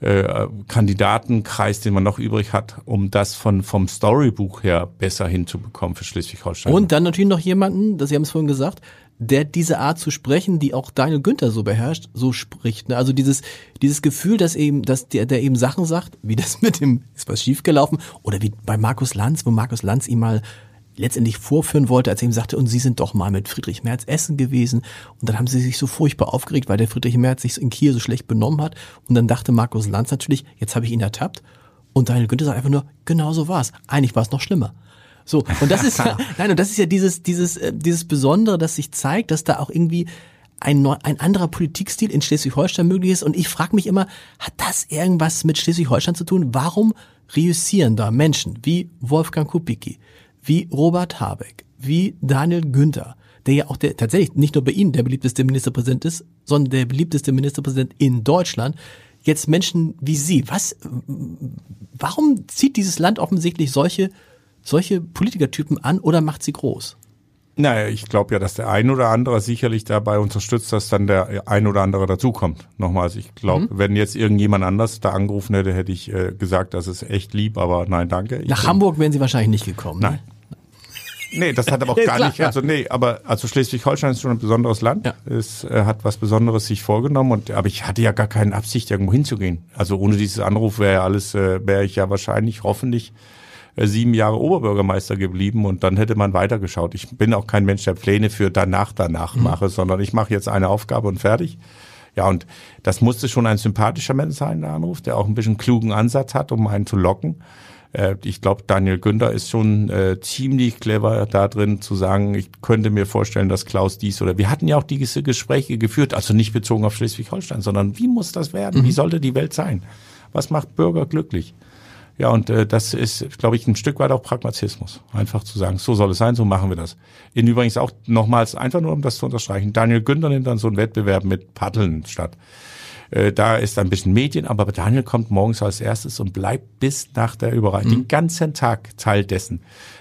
B: äh, Kandidatenkreis, den man noch übrig hat, um das von vom Storybuch her besser hinzubekommen für Schleswig-Holstein.
A: Und dann natürlich noch jemanden, das Sie haben es vorhin gesagt, der diese Art zu sprechen, die auch Daniel Günther so beherrscht, so spricht. Ne? Also dieses, dieses Gefühl, dass eben, dass der, der eben Sachen sagt, wie das mit dem, ist was schiefgelaufen, oder wie bei Markus Lanz, wo Markus Lanz ihm mal letztendlich vorführen wollte, als er ihm sagte, und Sie sind doch mal mit Friedrich Merz essen gewesen. Und dann haben sie sich so furchtbar aufgeregt, weil der Friedrich Merz sich in Kiel so schlecht benommen hat. Und dann dachte Markus Lanz natürlich, jetzt habe ich ihn ertappt. Und Daniel Günther sagt einfach nur, genau so war's. Eigentlich war es noch schlimmer. So, und das ist ja, nein, und das ist ja dieses, dieses, äh, dieses Besondere, das sich zeigt, dass da auch irgendwie ein, neu, ein anderer Politikstil in Schleswig-Holstein möglich ist. Und ich frage mich immer, hat das irgendwas mit Schleswig-Holstein zu tun? Warum reüssieren da Menschen wie Wolfgang Kubicki, wie Robert Habeck, wie Daniel Günther, der ja auch der, tatsächlich nicht nur bei Ihnen der beliebteste Ministerpräsident ist, sondern der beliebteste Ministerpräsident in Deutschland, jetzt Menschen wie Sie. Was, warum zieht dieses Land offensichtlich solche solche Politikertypen an oder macht sie groß?
B: Naja, ich glaube ja, dass der ein oder andere sicherlich dabei unterstützt, dass dann der ein oder andere dazukommt. Nochmals, ich glaube, mhm. wenn jetzt irgendjemand anders da angerufen hätte, hätte ich äh, gesagt, das ist echt lieb, aber nein, danke.
A: Ich Nach bin, Hamburg wären Sie wahrscheinlich nicht gekommen.
B: Ne? Nein. Nee, das hat aber auch gar nicht, also nee, aber also Schleswig-Holstein ist schon ein besonderes Land. Ja. Es äh, hat was Besonderes sich vorgenommen und aber ich hatte ja gar keine Absicht, irgendwo hinzugehen. Also ohne dieses Anruf wäre ja alles, äh, wäre ich ja wahrscheinlich hoffentlich sieben Jahre Oberbürgermeister geblieben und dann hätte man weitergeschaut. Ich bin auch kein Mensch, der Pläne für danach danach mhm. mache, sondern ich mache jetzt eine Aufgabe und fertig. Ja, und das musste schon ein sympathischer Mensch sein, der Anruf, der auch ein bisschen klugen Ansatz hat, um einen zu locken. Äh, ich glaube, Daniel Günther ist schon äh, ziemlich clever da drin zu sagen, ich könnte mir vorstellen, dass Klaus dies oder wir hatten ja auch diese Gespräche geführt, also nicht bezogen auf Schleswig-Holstein, sondern wie muss das werden? Mhm. Wie sollte die Welt sein? Was macht Bürger glücklich? Ja, und äh, das ist, glaube ich, ein Stück weit auch Pragmatismus. Einfach zu sagen, so soll es sein, so machen wir das. In übrigens auch nochmals, einfach nur um das zu unterstreichen, Daniel Günther nimmt dann so einen Wettbewerb mit Paddeln statt. Äh, da ist ein bisschen Medien, aber Daniel kommt morgens als erstes und bleibt bis nach der Überreichung, mhm. den ganzen Tag Teil dessen.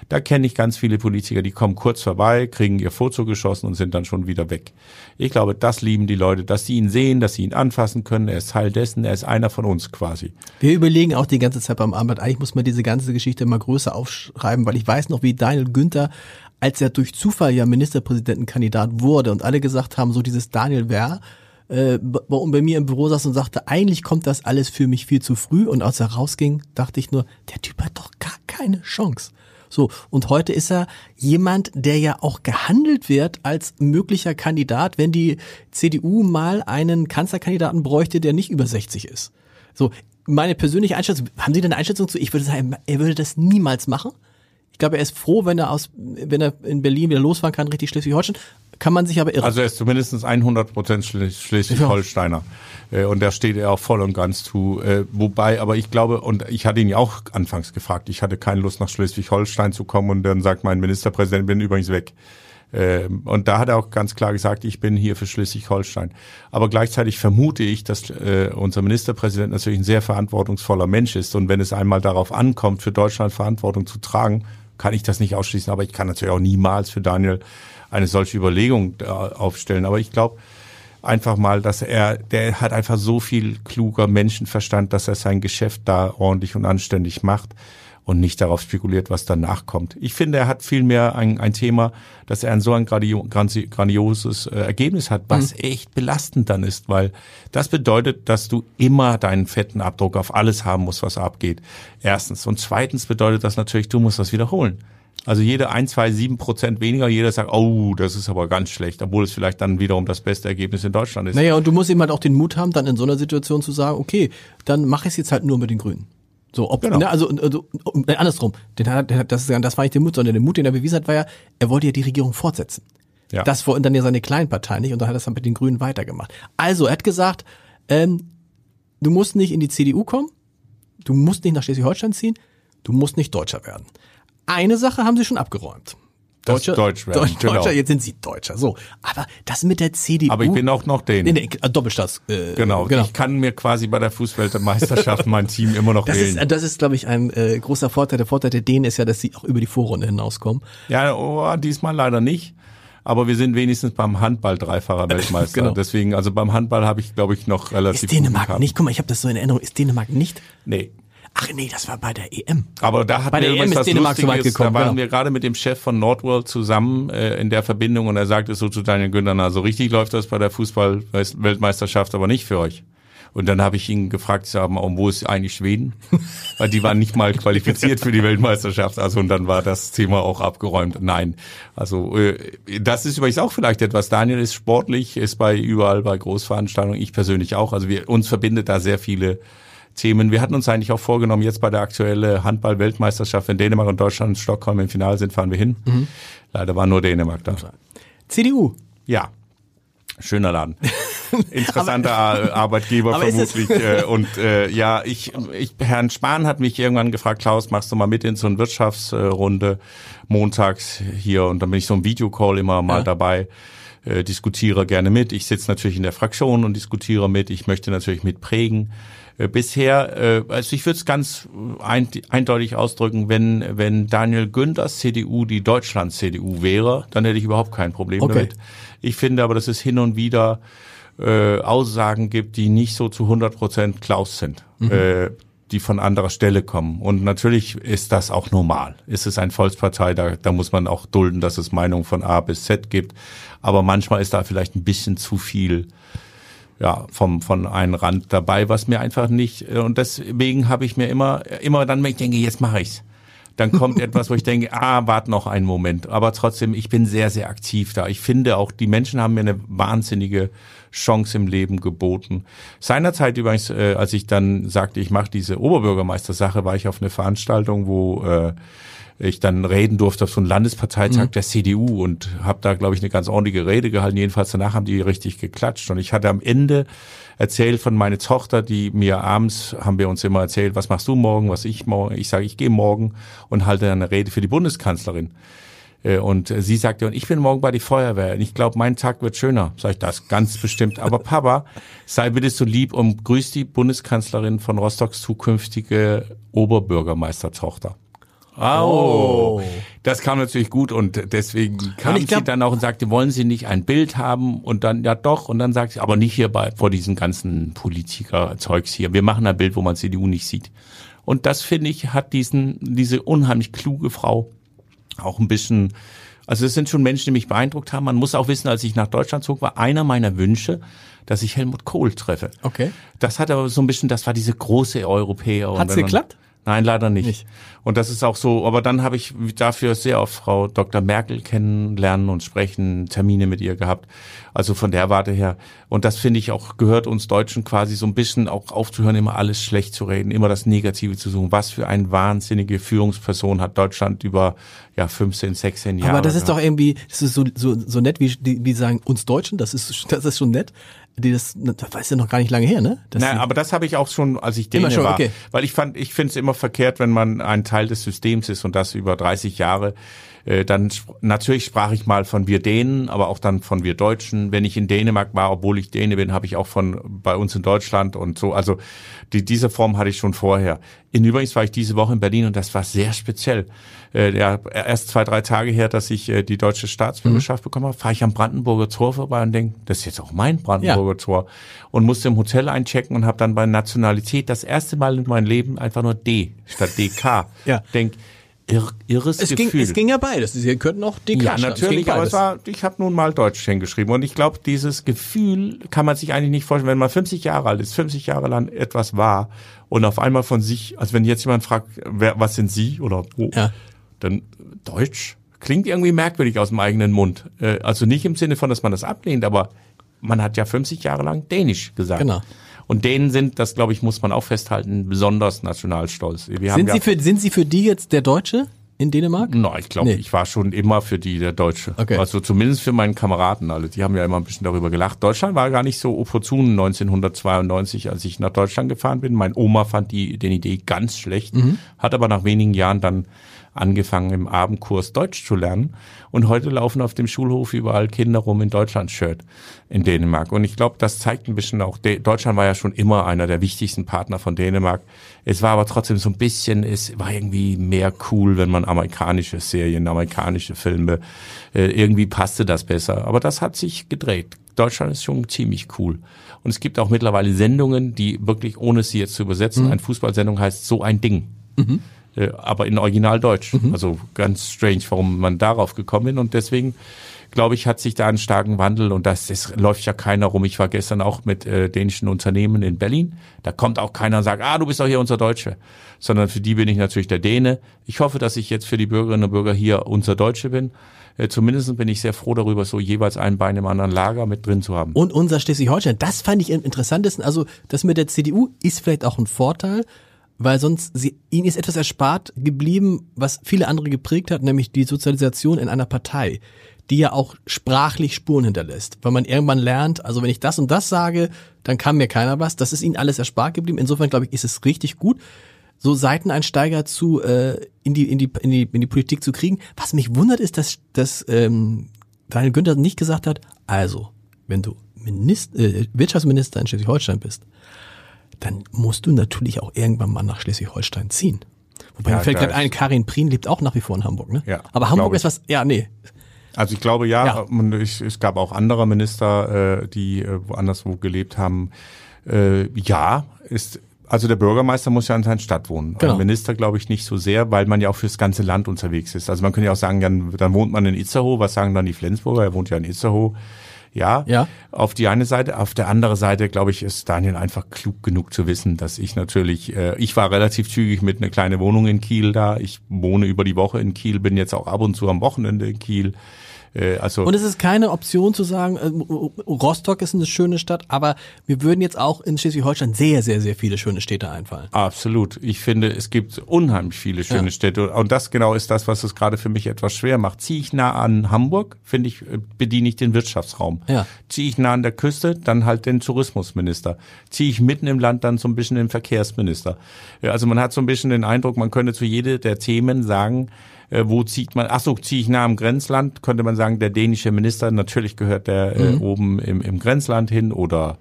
B: Da kenne ich ganz viele Politiker, die kommen kurz vorbei, kriegen ihr Foto geschossen und sind dann schon wieder weg. Ich glaube, das lieben die Leute, dass sie ihn sehen, dass sie ihn anfassen können. Er ist Teil dessen, er ist einer von uns quasi.
A: Wir überlegen auch die ganze Zeit beim Arbeit, eigentlich muss man diese ganze Geschichte mal größer aufschreiben, weil ich weiß noch, wie Daniel Günther als er durch Zufall ja Ministerpräsidentenkandidat wurde und alle gesagt haben, so dieses Daniel Wer, äh, bei mir im Büro saß und sagte, eigentlich kommt das alles für mich viel zu früh und als er rausging, dachte ich nur, der Typ hat doch gar keine Chance. So, und heute ist er jemand, der ja auch gehandelt wird als möglicher Kandidat, wenn die CDU mal einen Kanzlerkandidaten bräuchte, der nicht über 60 ist. So, meine persönliche Einschätzung, haben Sie denn eine Einschätzung zu? Ich würde sagen, er würde das niemals machen. Ich glaube, er ist froh, wenn er aus, wenn er in Berlin wieder losfahren kann, richtig Schleswig-Holstein kann man sich aber irren.
B: Also er ist zumindest 100 Prozent Schleswig-Holsteiner. Äh, und da steht er auch voll und ganz zu. Äh, wobei, aber ich glaube, und ich hatte ihn ja auch anfangs gefragt, ich hatte keine Lust nach Schleswig-Holstein zu kommen und dann sagt mein Ministerpräsident, bin übrigens weg. Ähm, und da hat er auch ganz klar gesagt, ich bin hier für Schleswig-Holstein. Aber gleichzeitig vermute ich, dass äh, unser Ministerpräsident natürlich ein sehr verantwortungsvoller Mensch ist. Und wenn es einmal darauf ankommt, für Deutschland Verantwortung zu tragen, kann ich das nicht ausschließen. Aber ich kann natürlich auch niemals für Daniel eine solche Überlegung aufstellen. Aber ich glaube einfach mal, dass er, der hat einfach so viel kluger Menschenverstand, dass er sein Geschäft da ordentlich und anständig macht und nicht darauf spekuliert, was danach kommt. Ich finde, er hat vielmehr ein, ein Thema, dass er ein so ein grandioses äh, Ergebnis hat, was mhm. echt belastend dann ist, weil das bedeutet, dass du immer deinen fetten Abdruck auf alles haben musst, was abgeht. Erstens. Und zweitens bedeutet das natürlich, du musst das wiederholen. Also jede ein, zwei, sieben Prozent weniger, jeder sagt, oh, das ist aber ganz schlecht, obwohl es vielleicht dann wiederum das beste Ergebnis in Deutschland ist.
A: Naja, und du musst eben halt auch den Mut haben, dann in so einer Situation zu sagen, okay, dann mache ich es jetzt halt nur mit den Grünen. So, ob, genau. ne, also, also äh, andersrum, den hat, das, ist, das war nicht der Mut, sondern der Mut, den er bewiesen hat, war ja, er wollte ja die Regierung fortsetzen. Ja. Das wollten dann ja seine kleinen Partei nicht und dann hat er es dann mit den Grünen weitergemacht. Also, er hat gesagt, ähm, du musst nicht in die CDU kommen, du musst nicht nach Schleswig-Holstein ziehen, du musst nicht Deutscher werden. Eine Sache haben sie schon abgeräumt.
B: Deutscher, Deutsch werden,
A: Deutsch, genau. Deutscher, jetzt sind sie Deutscher. So, aber das mit der CDU.
B: Aber ich bin auch noch den.
A: Nee, nee, Doppelstaats.
B: Äh, genau. genau. Ich kann mir quasi bei der Fußballmeisterschaft mein Team immer noch
A: das
B: wählen.
A: Ist, das ist, glaube ich, ein äh, großer Vorteil. Der Vorteil der Dänen ist ja, dass sie auch über die Vorrunde hinauskommen.
B: Ja, oh, diesmal leider nicht. Aber wir sind wenigstens beim Handball dreifacher Weltmeister. genau. Deswegen, also beim Handball habe ich, glaube ich, noch relativ.
A: Ist Dänemark nicht? Guck mal, ich habe das so in Erinnerung. Ist Dänemark nicht?
B: Nee.
A: Ach nee, das war bei der EM.
B: Aber da hat
A: bei der EM ist Dänemark so weit gekommen.
B: Da waren genau. wir gerade mit dem Chef von Nordworld zusammen äh, in der Verbindung und er sagte so zu Daniel Günther, na, so richtig läuft das bei der Fußball-Weltmeisterschaft aber nicht für euch. Und dann habe ich ihn gefragt, sie haben, wo ist eigentlich Schweden? Weil die waren nicht mal qualifiziert für die Weltmeisterschaft. Also und dann war das Thema auch abgeräumt. Nein. Also äh, das ist übrigens auch vielleicht etwas. Daniel ist sportlich, ist bei überall bei Großveranstaltungen. Ich persönlich auch. Also wir uns verbindet da sehr viele Themen. Wir hatten uns eigentlich auch vorgenommen, jetzt bei der aktuellen Handball-Weltmeisterschaft, wenn Dänemark und Deutschland in Stockholm im Finale sind, fahren wir hin. Mhm. Leider war nur Dänemark da.
A: CDU.
B: Ja. Schöner Laden. Interessanter aber, Arbeitgeber aber vermutlich. Äh, und äh, ja, ich, ich, Herrn Spahn hat mich irgendwann gefragt, Klaus, machst du mal mit in so eine Wirtschaftsrunde montags hier und dann bin ich so ein Videocall immer mal ja. dabei äh, diskutiere gerne mit. Ich sitze natürlich in der Fraktion und diskutiere mit. Ich möchte natürlich mitprägen. Äh, bisher, äh, also ich würde es ganz ein, eindeutig ausdrücken, wenn, wenn Daniel Günthers CDU die Deutschland-CDU wäre, dann hätte ich überhaupt kein Problem okay. damit. Ich finde aber, dass es hin und wieder äh, Aussagen gibt, die nicht so zu 100 Prozent Klaus sind. Mhm. Äh, die von anderer Stelle kommen. Und natürlich ist das auch normal. Ist es ein Volkspartei, da, da muss man auch dulden, dass es Meinungen von A bis Z gibt. Aber manchmal ist da vielleicht ein bisschen zu viel ja, vom, von einem Rand dabei, was mir einfach nicht, und deswegen habe ich mir immer, immer dann, wenn ich denke, jetzt mache ich's. Dann kommt etwas, wo ich denke, ah, warte noch einen Moment. Aber trotzdem, ich bin sehr, sehr aktiv da. Ich finde auch, die Menschen haben mir eine wahnsinnige Chance im Leben geboten. Seinerzeit übrigens, äh, als ich dann sagte, ich mache diese Oberbürgermeistersache, war ich auf eine Veranstaltung, wo äh, ich dann reden durfte auf so einem Landesparteitag mhm. der CDU und habe da, glaube ich, eine ganz ordentliche Rede gehalten. Jedenfalls danach haben die richtig geklatscht. Und ich hatte am Ende erzählt von meiner Tochter, die mir abends, haben wir uns immer erzählt, was machst du morgen, was ich morgen. Ich sage, ich gehe morgen und halte eine Rede für die Bundeskanzlerin. Äh, und sie sagte, und ich bin morgen bei die Feuerwehr. Und ich glaube, mein Tag wird schöner. Sag ich, das ganz bestimmt. Aber Papa, sei bitte so lieb und grüß die Bundeskanzlerin von Rostocks zukünftige Oberbürgermeistertochter. Oh. Das kam natürlich gut und deswegen kam und glaub, sie dann auch und sagte, wollen Sie nicht ein Bild haben? Und dann, ja doch. Und dann sagt sie, aber nicht hier bei, vor diesen ganzen Politiker-Zeugs hier. Wir machen ein Bild, wo man CDU nicht sieht. Und das, finde ich, hat diesen, diese unheimlich kluge Frau auch ein bisschen, also es sind schon Menschen, die mich beeindruckt haben. Man muss auch wissen, als ich nach Deutschland zog, war einer meiner Wünsche, dass ich Helmut Kohl treffe.
A: Okay.
B: Das hat aber so ein bisschen, das war diese große Europäer.
A: Hat's geklappt?
B: Nein, leider nicht. nicht. Und das ist auch so, aber dann habe ich dafür sehr oft Frau Dr. Merkel kennenlernen und sprechen, Termine mit ihr gehabt. Also von der Warte her. Und das finde ich auch, gehört uns Deutschen quasi so ein bisschen auch aufzuhören, immer alles schlecht zu reden, immer das Negative zu suchen. Was für eine wahnsinnige Führungsperson hat Deutschland über ja 15, 16 Jahre.
A: Aber das ist doch irgendwie, das ist so, so, so nett, wie, wie sagen uns Deutschen, das ist, das ist schon nett die das, das weiß ja noch gar nicht lange her, ne?
B: Nein, aber das habe ich auch schon, als ich Däne schon, war. Okay. Weil ich fand, ich finde es immer verkehrt, wenn man ein Teil des Systems ist und das über 30 Jahre. Äh, dann natürlich sprach ich mal von wir Dänen, aber auch dann von wir Deutschen. Wenn ich in Dänemark war, obwohl ich Däne bin, habe ich auch von bei uns in Deutschland und so. Also die, diese Form hatte ich schon vorher. In übrigens war ich diese Woche in Berlin und das war sehr speziell. Äh, ja, erst zwei, drei Tage her, dass ich äh, die deutsche Staatsbürgerschaft mhm. bekommen habe, fahre ich am Brandenburger Tor vorbei und denke, das ist jetzt auch mein Brandenburger ja. Tor. Und musste im Hotel einchecken und habe dann bei Nationalität das erste Mal in meinem Leben einfach nur D statt DK. ja. Denk, irr, irres
A: es
B: Gefühl.
A: Ging, es ging ja beides. Sie könnten auch DK
B: Ja, natürlich, aber es war, ich habe nun mal Deutsch hingeschrieben. Und ich glaube, dieses Gefühl kann man sich eigentlich nicht vorstellen, wenn man 50 Jahre alt ist, 50 Jahre lang etwas war und auf einmal von sich, als wenn jetzt jemand fragt, wer, was sind Sie oder wo, ja. dann Deutsch klingt irgendwie merkwürdig aus dem eigenen Mund. Äh, also nicht im Sinne von, dass man das ablehnt, aber man hat ja 50 Jahre lang Dänisch gesagt. Genau. Und denen sind, das glaube ich, muss man auch festhalten, besonders nationalstolz.
A: Wir sind, Sie für, sind Sie für die jetzt der Deutsche? in Dänemark?
B: Nein, ich glaube, nee. ich war schon immer für die der Deutsche. Okay. Also zumindest für meinen Kameraden alle. Die haben ja immer ein bisschen darüber gelacht. Deutschland war gar nicht so opportun 1992, als ich nach Deutschland gefahren bin. Mein Oma fand die, den Idee ganz schlecht, mhm. hat aber nach wenigen Jahren dann angefangen im Abendkurs Deutsch zu lernen. Und heute laufen auf dem Schulhof überall Kinder rum in Deutschland-Shirt in Dänemark. Und ich glaube, das zeigt ein bisschen auch, Deutschland war ja schon immer einer der wichtigsten Partner von Dänemark. Es war aber trotzdem so ein bisschen, es war irgendwie mehr cool, wenn man amerikanische Serien, amerikanische Filme, äh, irgendwie passte das besser. Aber das hat sich gedreht. Deutschland ist schon ziemlich cool. Und es gibt auch mittlerweile Sendungen, die wirklich, ohne sie jetzt zu übersetzen, mhm. eine Fußballsendung heißt so ein Ding. Mhm. Äh, aber in Originaldeutsch. Mhm. Also ganz strange, warum man darauf gekommen ist. Und deswegen glaube ich, hat sich da einen starken Wandel und das, das läuft ja keiner rum. Ich war gestern auch mit äh, dänischen Unternehmen in Berlin. Da kommt auch keiner und sagt, ah, du bist doch hier unser Deutsche. Sondern für die bin ich natürlich der Däne. Ich hoffe, dass ich jetzt für die Bürgerinnen und Bürger hier unser Deutsche bin. Äh, zumindest bin ich sehr froh darüber, so jeweils ein Bein im anderen Lager mit drin zu haben.
A: Und unser Schleswig-Holstein, das fand ich am interessantesten. Also das mit der CDU ist vielleicht auch ein Vorteil, weil sonst sie, ihnen ist etwas erspart geblieben, was viele andere geprägt hat, nämlich die Sozialisation in einer Partei, die ja auch sprachlich Spuren hinterlässt. Weil man irgendwann lernt, also wenn ich das und das sage, dann kann mir keiner was. Das ist ihnen alles erspart geblieben. Insofern glaube ich, ist es richtig gut, so Seiteneinsteiger zu äh, in die in die in die in die Politik zu kriegen. Was mich wundert ist, dass dass ähm, Daniel Günther nicht gesagt hat, Also, wenn du Minister, äh, Wirtschaftsminister in Schleswig-Holstein bist, dann musst du natürlich auch irgendwann mal nach Schleswig-Holstein ziehen. Wobei
B: Ja,
A: mir fällt gerade ein, Karin Prien lebt auch nach wie vor in Hamburg, ne?
B: Ja,
A: Aber Hamburg ist was, ja, nee.
B: Also ich glaube ja,
A: Ja.
B: und ich, es gab auch andere Minister, äh, die äh, woanders wo gelebt haben. Äh, ja, ist also der Bürgermeister muss ja in seiner Stadt wohnen.
A: Genau.
B: Ein Minister glaube ich nicht so sehr, weil man ja auch fürs ganze Land unterwegs ist. Also man könnte ja auch sagen, dann, dann wohnt man in Itzehoe. Was sagen dann die Flensburger? Er wohnt ja in Itzehoe. Ja,
A: Ja.
B: auf die eine Seite. Auf der anderen Seite, glaube ich, ist Daniel einfach klug genug zu wissen, dass ich natürlich, äh, ich war relativ zügig mit einer kleinen Wohnung in Kiel da. Ich wohne über die Woche in Kiel, bin jetzt auch ab und zu am Wochenende in Kiel. Äh, also
A: Und es ist keine Option zu sagen, äh, Rostock ist eine schöne Stadt, aber mir würden jetzt auch in Schleswig-Holstein sehr, sehr, sehr viele schöne Städte einfallen.
B: Absolut. Ich finde, es gibt unheimlich viele schöne
A: Ja.
B: Städte. Und das genau ist das, was es gerade für mich etwas schwer macht. Ziehe ich nah an Hamburg, finde ich, äh, bediene ich den Wirtschaftsraum.
A: Ja.
B: Ziehe ich nah an der Küste, dann halt den Tourismusminister. Ziehe ich mitten im Land, dann so ein bisschen den Verkehrsminister. Ja, Also man hat so ein bisschen den Eindruck, man könnte zu jede der Themen sagen, äh, wo zieht man, ach so, ziehe ich nah am Grenzland, könnte man sagen, der dänische Minister, natürlich gehört der äh, oben im, im Grenzland hin oder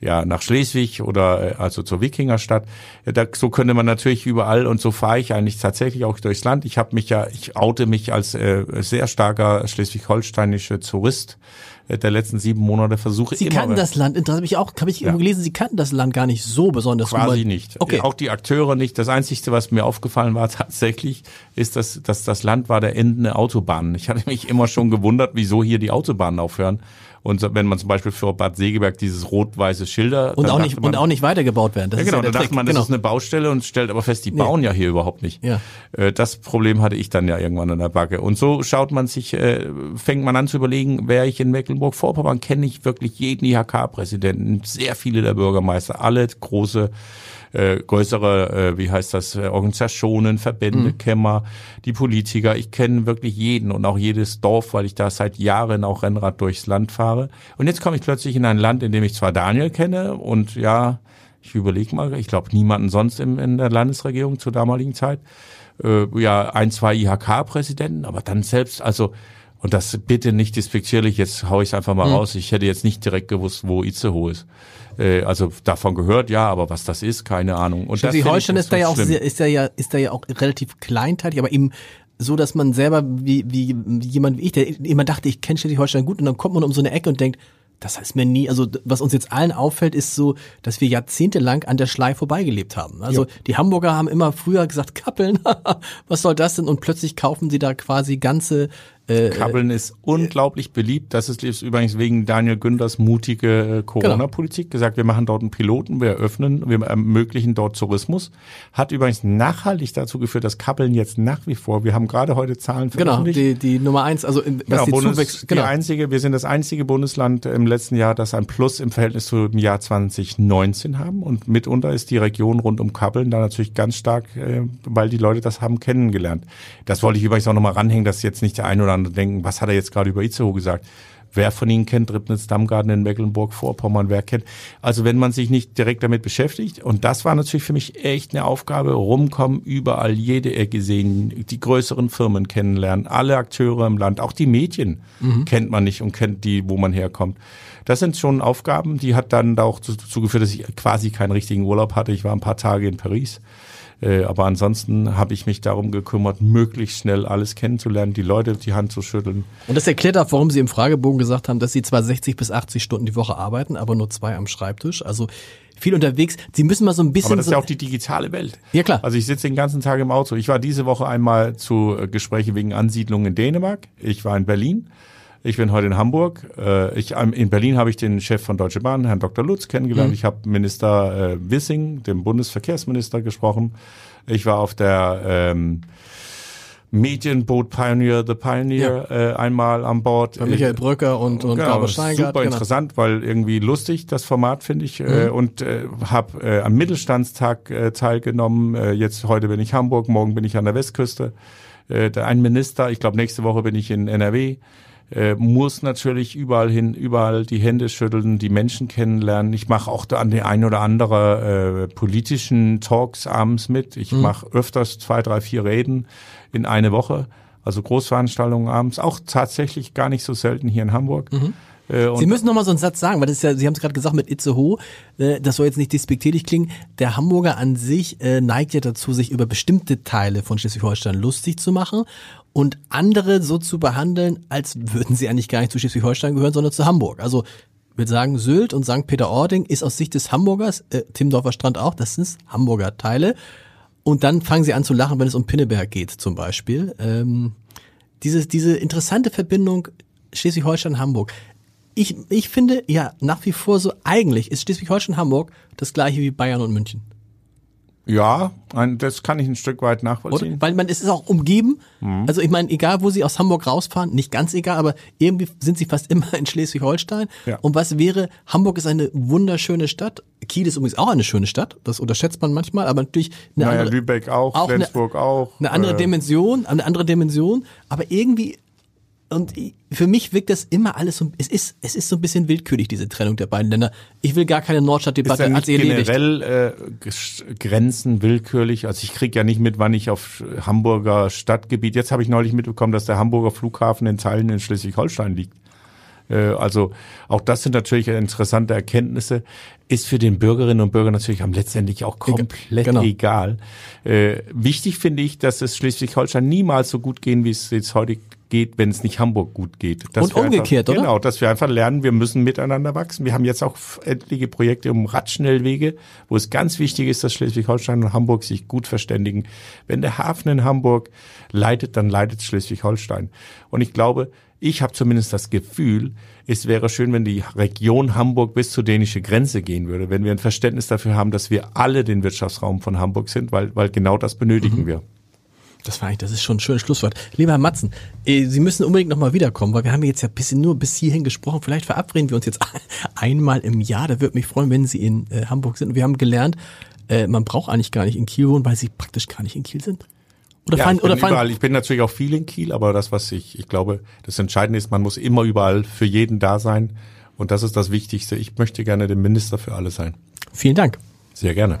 B: ja nach Schleswig oder äh, also zur Wikingerstadt. Ja, da, so könnte man natürlich überall und so fahre ich eigentlich tatsächlich auch durchs Land. Ich habe mich ja, ich oute mich als äh, sehr starker schleswig-holsteinischer Tourist äh, der letzten sieben Monate, versuche
A: Sie
B: immer
A: kannten das Land, interessiert mich auch, habe ich irgendwo gelesen, Sie kannten das Land gar nicht so besonders gut.
B: Quasi nicht.
A: Okay.
B: Auch die Akteure nicht. Das Einzige, was mir aufgefallen war tatsächlich, ist, dass, dass das Land war der endende Autobahnen. Ich hatte mich immer schon gewundert, wieso hier die Autobahnen aufhören. Und wenn man zum Beispiel für Bad Segeberg dieses rot-weiße Schilder...
A: und auch nicht,
B: man,
A: und auch nicht weitergebaut werden. Das
B: ja,
A: ist
B: genau,
A: ja der
B: da dachte
A: Trick.
B: man, das
A: genau.
B: ist eine Baustelle und stellt aber fest, die bauen ja hier überhaupt nicht.
A: Ja.
B: Äh, Das Problem hatte ich dann ja irgendwann an der Backe. Und so schaut man sich, äh, fängt man an zu überlegen, wer ich in Mecklenburg-Vorpommern kenne ich wirklich jeden IHK-Präsidenten, sehr viele der Bürgermeister, alle große äh, größere, äh, wie heißt das, äh, Organisationen, Verbände,
A: Mhm.
B: Kämmer, die Politiker. Ich kenne wirklich jeden und auch jedes Dorf, weil ich da seit Jahren auch Rennrad durchs Land fahre. Und jetzt komme ich plötzlich in ein Land, in dem ich zwar Daniel kenne und ja, ich überlege mal, ich glaube niemanden sonst im, in der Landesregierung zur damaligen Zeit. Äh, ja, ein, zwei IHK-Präsidenten, aber dann selbst, also und das bitte nicht despektierlich, jetzt hau ich es einfach mal raus. Ich hätte jetzt nicht direkt gewusst, wo Itzehoe ist. Äh, also davon gehört, ja, aber was das ist, keine Ahnung. Und
A: Schleswig-Holstein ist da ja auch sehr, ist da ja, ist da ja auch relativ kleinteilig, aber eben so, dass man selber wie, wie jemand wie ich, der immer dachte, ich kenne Schleswig-Holstein gut und dann kommt man um so eine Ecke und denkt, das heißt mir nie, also was uns jetzt allen auffällt, ist so, dass wir jahrzehntelang an der Schlei vorbeigelebt haben. Also die Hamburger haben immer früher gesagt, Kappeln, was soll das denn? Und plötzlich kaufen sie da quasi ganze äh,
B: Kabbeln ist unglaublich beliebt. Das ist übrigens wegen Daniel Günders mutige äh, Corona-Politik gesagt. Wir machen dort einen Piloten, wir eröffnen, wir ermöglichen dort Tourismus. Hat übrigens nachhaltig dazu geführt, dass Kabbeln jetzt nach wie vor, wir haben gerade heute Zahlen
A: genau,
B: veröffentlicht.
A: die, die Nummer eins, also in- was
B: Genau,
A: die
B: Bundes,
A: Zuwächse, genau.
B: die einzige, wir sind das einzige Bundesland im letzten Jahr, das ein Plus im Verhältnis zum Jahr 2019 haben. Und mitunter ist die Region rund um Kappeln da natürlich ganz stark, äh, weil die Leute das haben kennengelernt. Das wollte ich übrigens auch nochmal ranhängen, dass jetzt nicht der ein oder andere denken, was hat er jetzt gerade über Itzehoe gesagt? Wer von Ihnen kennt Ribnitz Dammgarten in Mecklenburg-Vorpommern? Wer kennt? Also wenn man sich nicht direkt damit beschäftigt, und das war natürlich für mich echt eine Aufgabe, rumkommen, überall jede Ecke sehen, die größeren Firmen kennenlernen, alle Akteure im Land, auch die Medien kennt man nicht und kennt die, wo man herkommt. Das sind schon Aufgaben, die hat dann auch dazu geführt, dass ich quasi keinen richtigen Urlaub hatte. Ich war ein paar Tage in Paris. Äh, aber ansonsten habe ich mich darum gekümmert, möglichst schnell alles kennenzulernen, die Leute die Hand zu schütteln.
A: Und das erklärt auch, warum Sie im Fragebogen gesagt haben, dass Sie zwar 60 bis 80 Stunden die Woche arbeiten, aber nur zwei am Schreibtisch. Also viel unterwegs. Sie müssen mal so ein bisschen.
B: Aber das ist ja auch die digitale Welt.
A: Ja, klar.
B: Also ich sitze den ganzen Tag im Auto. Ich war diese Woche einmal zu äh, Gespräche wegen Ansiedlung in Dänemark. Ich war in Berlin. Ich bin heute in Hamburg. Äh, Ich, in Berlin habe ich den Chef von Deutsche Bahn, Herrn Dr. Lutz, kennengelernt.
A: Mhm.
B: Ich habe Minister äh, Wissing, dem Bundesverkehrsminister, gesprochen. Ich war auf der ähm, Medienboot Pioneer, The Pioneer, äh, einmal an Bord.
A: Bei Michael Bröcker und, und
B: Genau, ist
A: Steingart.
B: super
A: genau.
B: interessant, weil irgendwie lustig das Format finde ich äh, und äh, habe äh, am Mittelstandstag äh, teilgenommen. Äh, jetzt heute bin ich Hamburg, morgen bin ich an der Westküste. Äh, der ein Minister, ich glaube nächste Woche bin ich in NRW. Äh, muss natürlich überall hin, überall die Hände schütteln, die Menschen kennenlernen. Ich mache auch da an die ein oder andere äh, politischen Talks abends mit. Ich mache öfters zwei, drei, vier Reden in eine Woche. Also Großveranstaltungen abends, auch tatsächlich gar nicht so selten hier in Hamburg. Äh,
A: Sie müssen noch mal so einen Satz sagen, weil das ist ja, Sie haben es gerade gesagt mit Itzehoe, äh, das soll jetzt nicht despektierlich klingen. Der Hamburger an sich äh, neigt ja dazu, sich über bestimmte Teile von Schleswig-Holstein lustig zu machen und andere so zu behandeln, als würden sie eigentlich gar nicht zu Schleswig-Holstein gehören, sondern zu Hamburg. Also ich würde sagen, Sylt und St. Peter-Ording ist aus Sicht des Hamburgers, äh, Timmendorfer Strand auch, das sind Hamburger Teile. Und dann fangen sie an zu lachen, wenn es um Pinneberg geht zum Beispiel. Ähm, diese, diese interessante Verbindung Schleswig-Holstein-Hamburg. Ich, ich finde ja nach wie vor so, eigentlich ist Schleswig-Holstein-Hamburg das gleiche wie Bayern und München.
B: Ja, ein, das kann ich ein Stück weit nachvollziehen.
A: Oder? Weil man es ist auch umgeben. Mhm. Also ich meine, egal wo sie aus Hamburg rausfahren, nicht ganz egal, aber irgendwie sind sie fast immer in Schleswig-Holstein.
B: Ja.
A: Und was wäre, Hamburg ist eine wunderschöne Stadt. Kiel ist übrigens auch eine schöne Stadt. Das unterschätzt man manchmal, aber natürlich eine
B: naja,
A: andere.
B: Lübeck auch,
A: auch
B: Flensburg
A: eine,
B: auch.
A: Eine andere
B: äh,
A: Dimension, eine andere Dimension. Aber irgendwie und für mich wirkt das immer alles so, es ist, es ist so ein bisschen willkürlich, diese Trennung der beiden Länder. Ich will gar keine Nordstadt-Debatte als erledigt.
B: generell äh, Grenzen willkürlich. Also ich krieg ja nicht mit, wann ich auf Hamburger Stadtgebiet. Jetzt habe ich neulich mitbekommen, dass der Hamburger Flughafen in Teilen in Schleswig-Holstein liegt. Äh, Also auch das sind natürlich interessante Erkenntnisse. Ist für den Bürgerinnen und Bürger natürlich am letztendlich auch komplett
A: Genau.
B: egal. Äh, wichtig finde ich, dass es Schleswig-Holstein niemals so gut gehen, wie es jetzt heute geht, wenn es nicht Hamburg gut geht. Dass
A: Und umgekehrt,
B: einfach,
A: oder?
B: Genau, dass wir einfach lernen, wir müssen miteinander wachsen. Wir haben jetzt auch etliche Projekte um Radschnellwege, wo es ganz wichtig ist, dass Schleswig-Holstein und Hamburg sich gut verständigen. Wenn der Hafen in Hamburg leidet, dann leidet Schleswig-Holstein. Und ich glaube, ich habe zumindest das Gefühl, es wäre schön, wenn die Region Hamburg bis zur dänische Grenze gehen würde, wenn wir ein Verständnis dafür haben, dass wir alle den Wirtschaftsraum von Hamburg sind, weil, weil genau das benötigen
A: Mhm.
B: wir.
A: Das war eigentlich, das ist schon ein schönes Schlusswort. Lieber Herr Matzen, äh, Sie müssen unbedingt nochmal wiederkommen, weil wir haben jetzt ja bisschen nur bis hierhin gesprochen. Vielleicht verabreden wir uns jetzt einmal im Jahr. Da würde mich freuen, wenn Sie in äh, Hamburg sind. Und wir haben gelernt, äh, man braucht eigentlich gar nicht in Kiel wohnen, weil Sie praktisch gar nicht in Kiel sind. Oder
B: Ja,
A: fahren,
B: ich, bin
A: oder fahren,
B: überall, ich bin natürlich auch viel in Kiel, aber das, was ich, ich glaube, das Entscheidende ist, man muss immer überall für jeden da sein. Und das ist das Wichtigste. Ich möchte gerne der Minister für alle sein.
A: Vielen Dank.
B: Sehr gerne.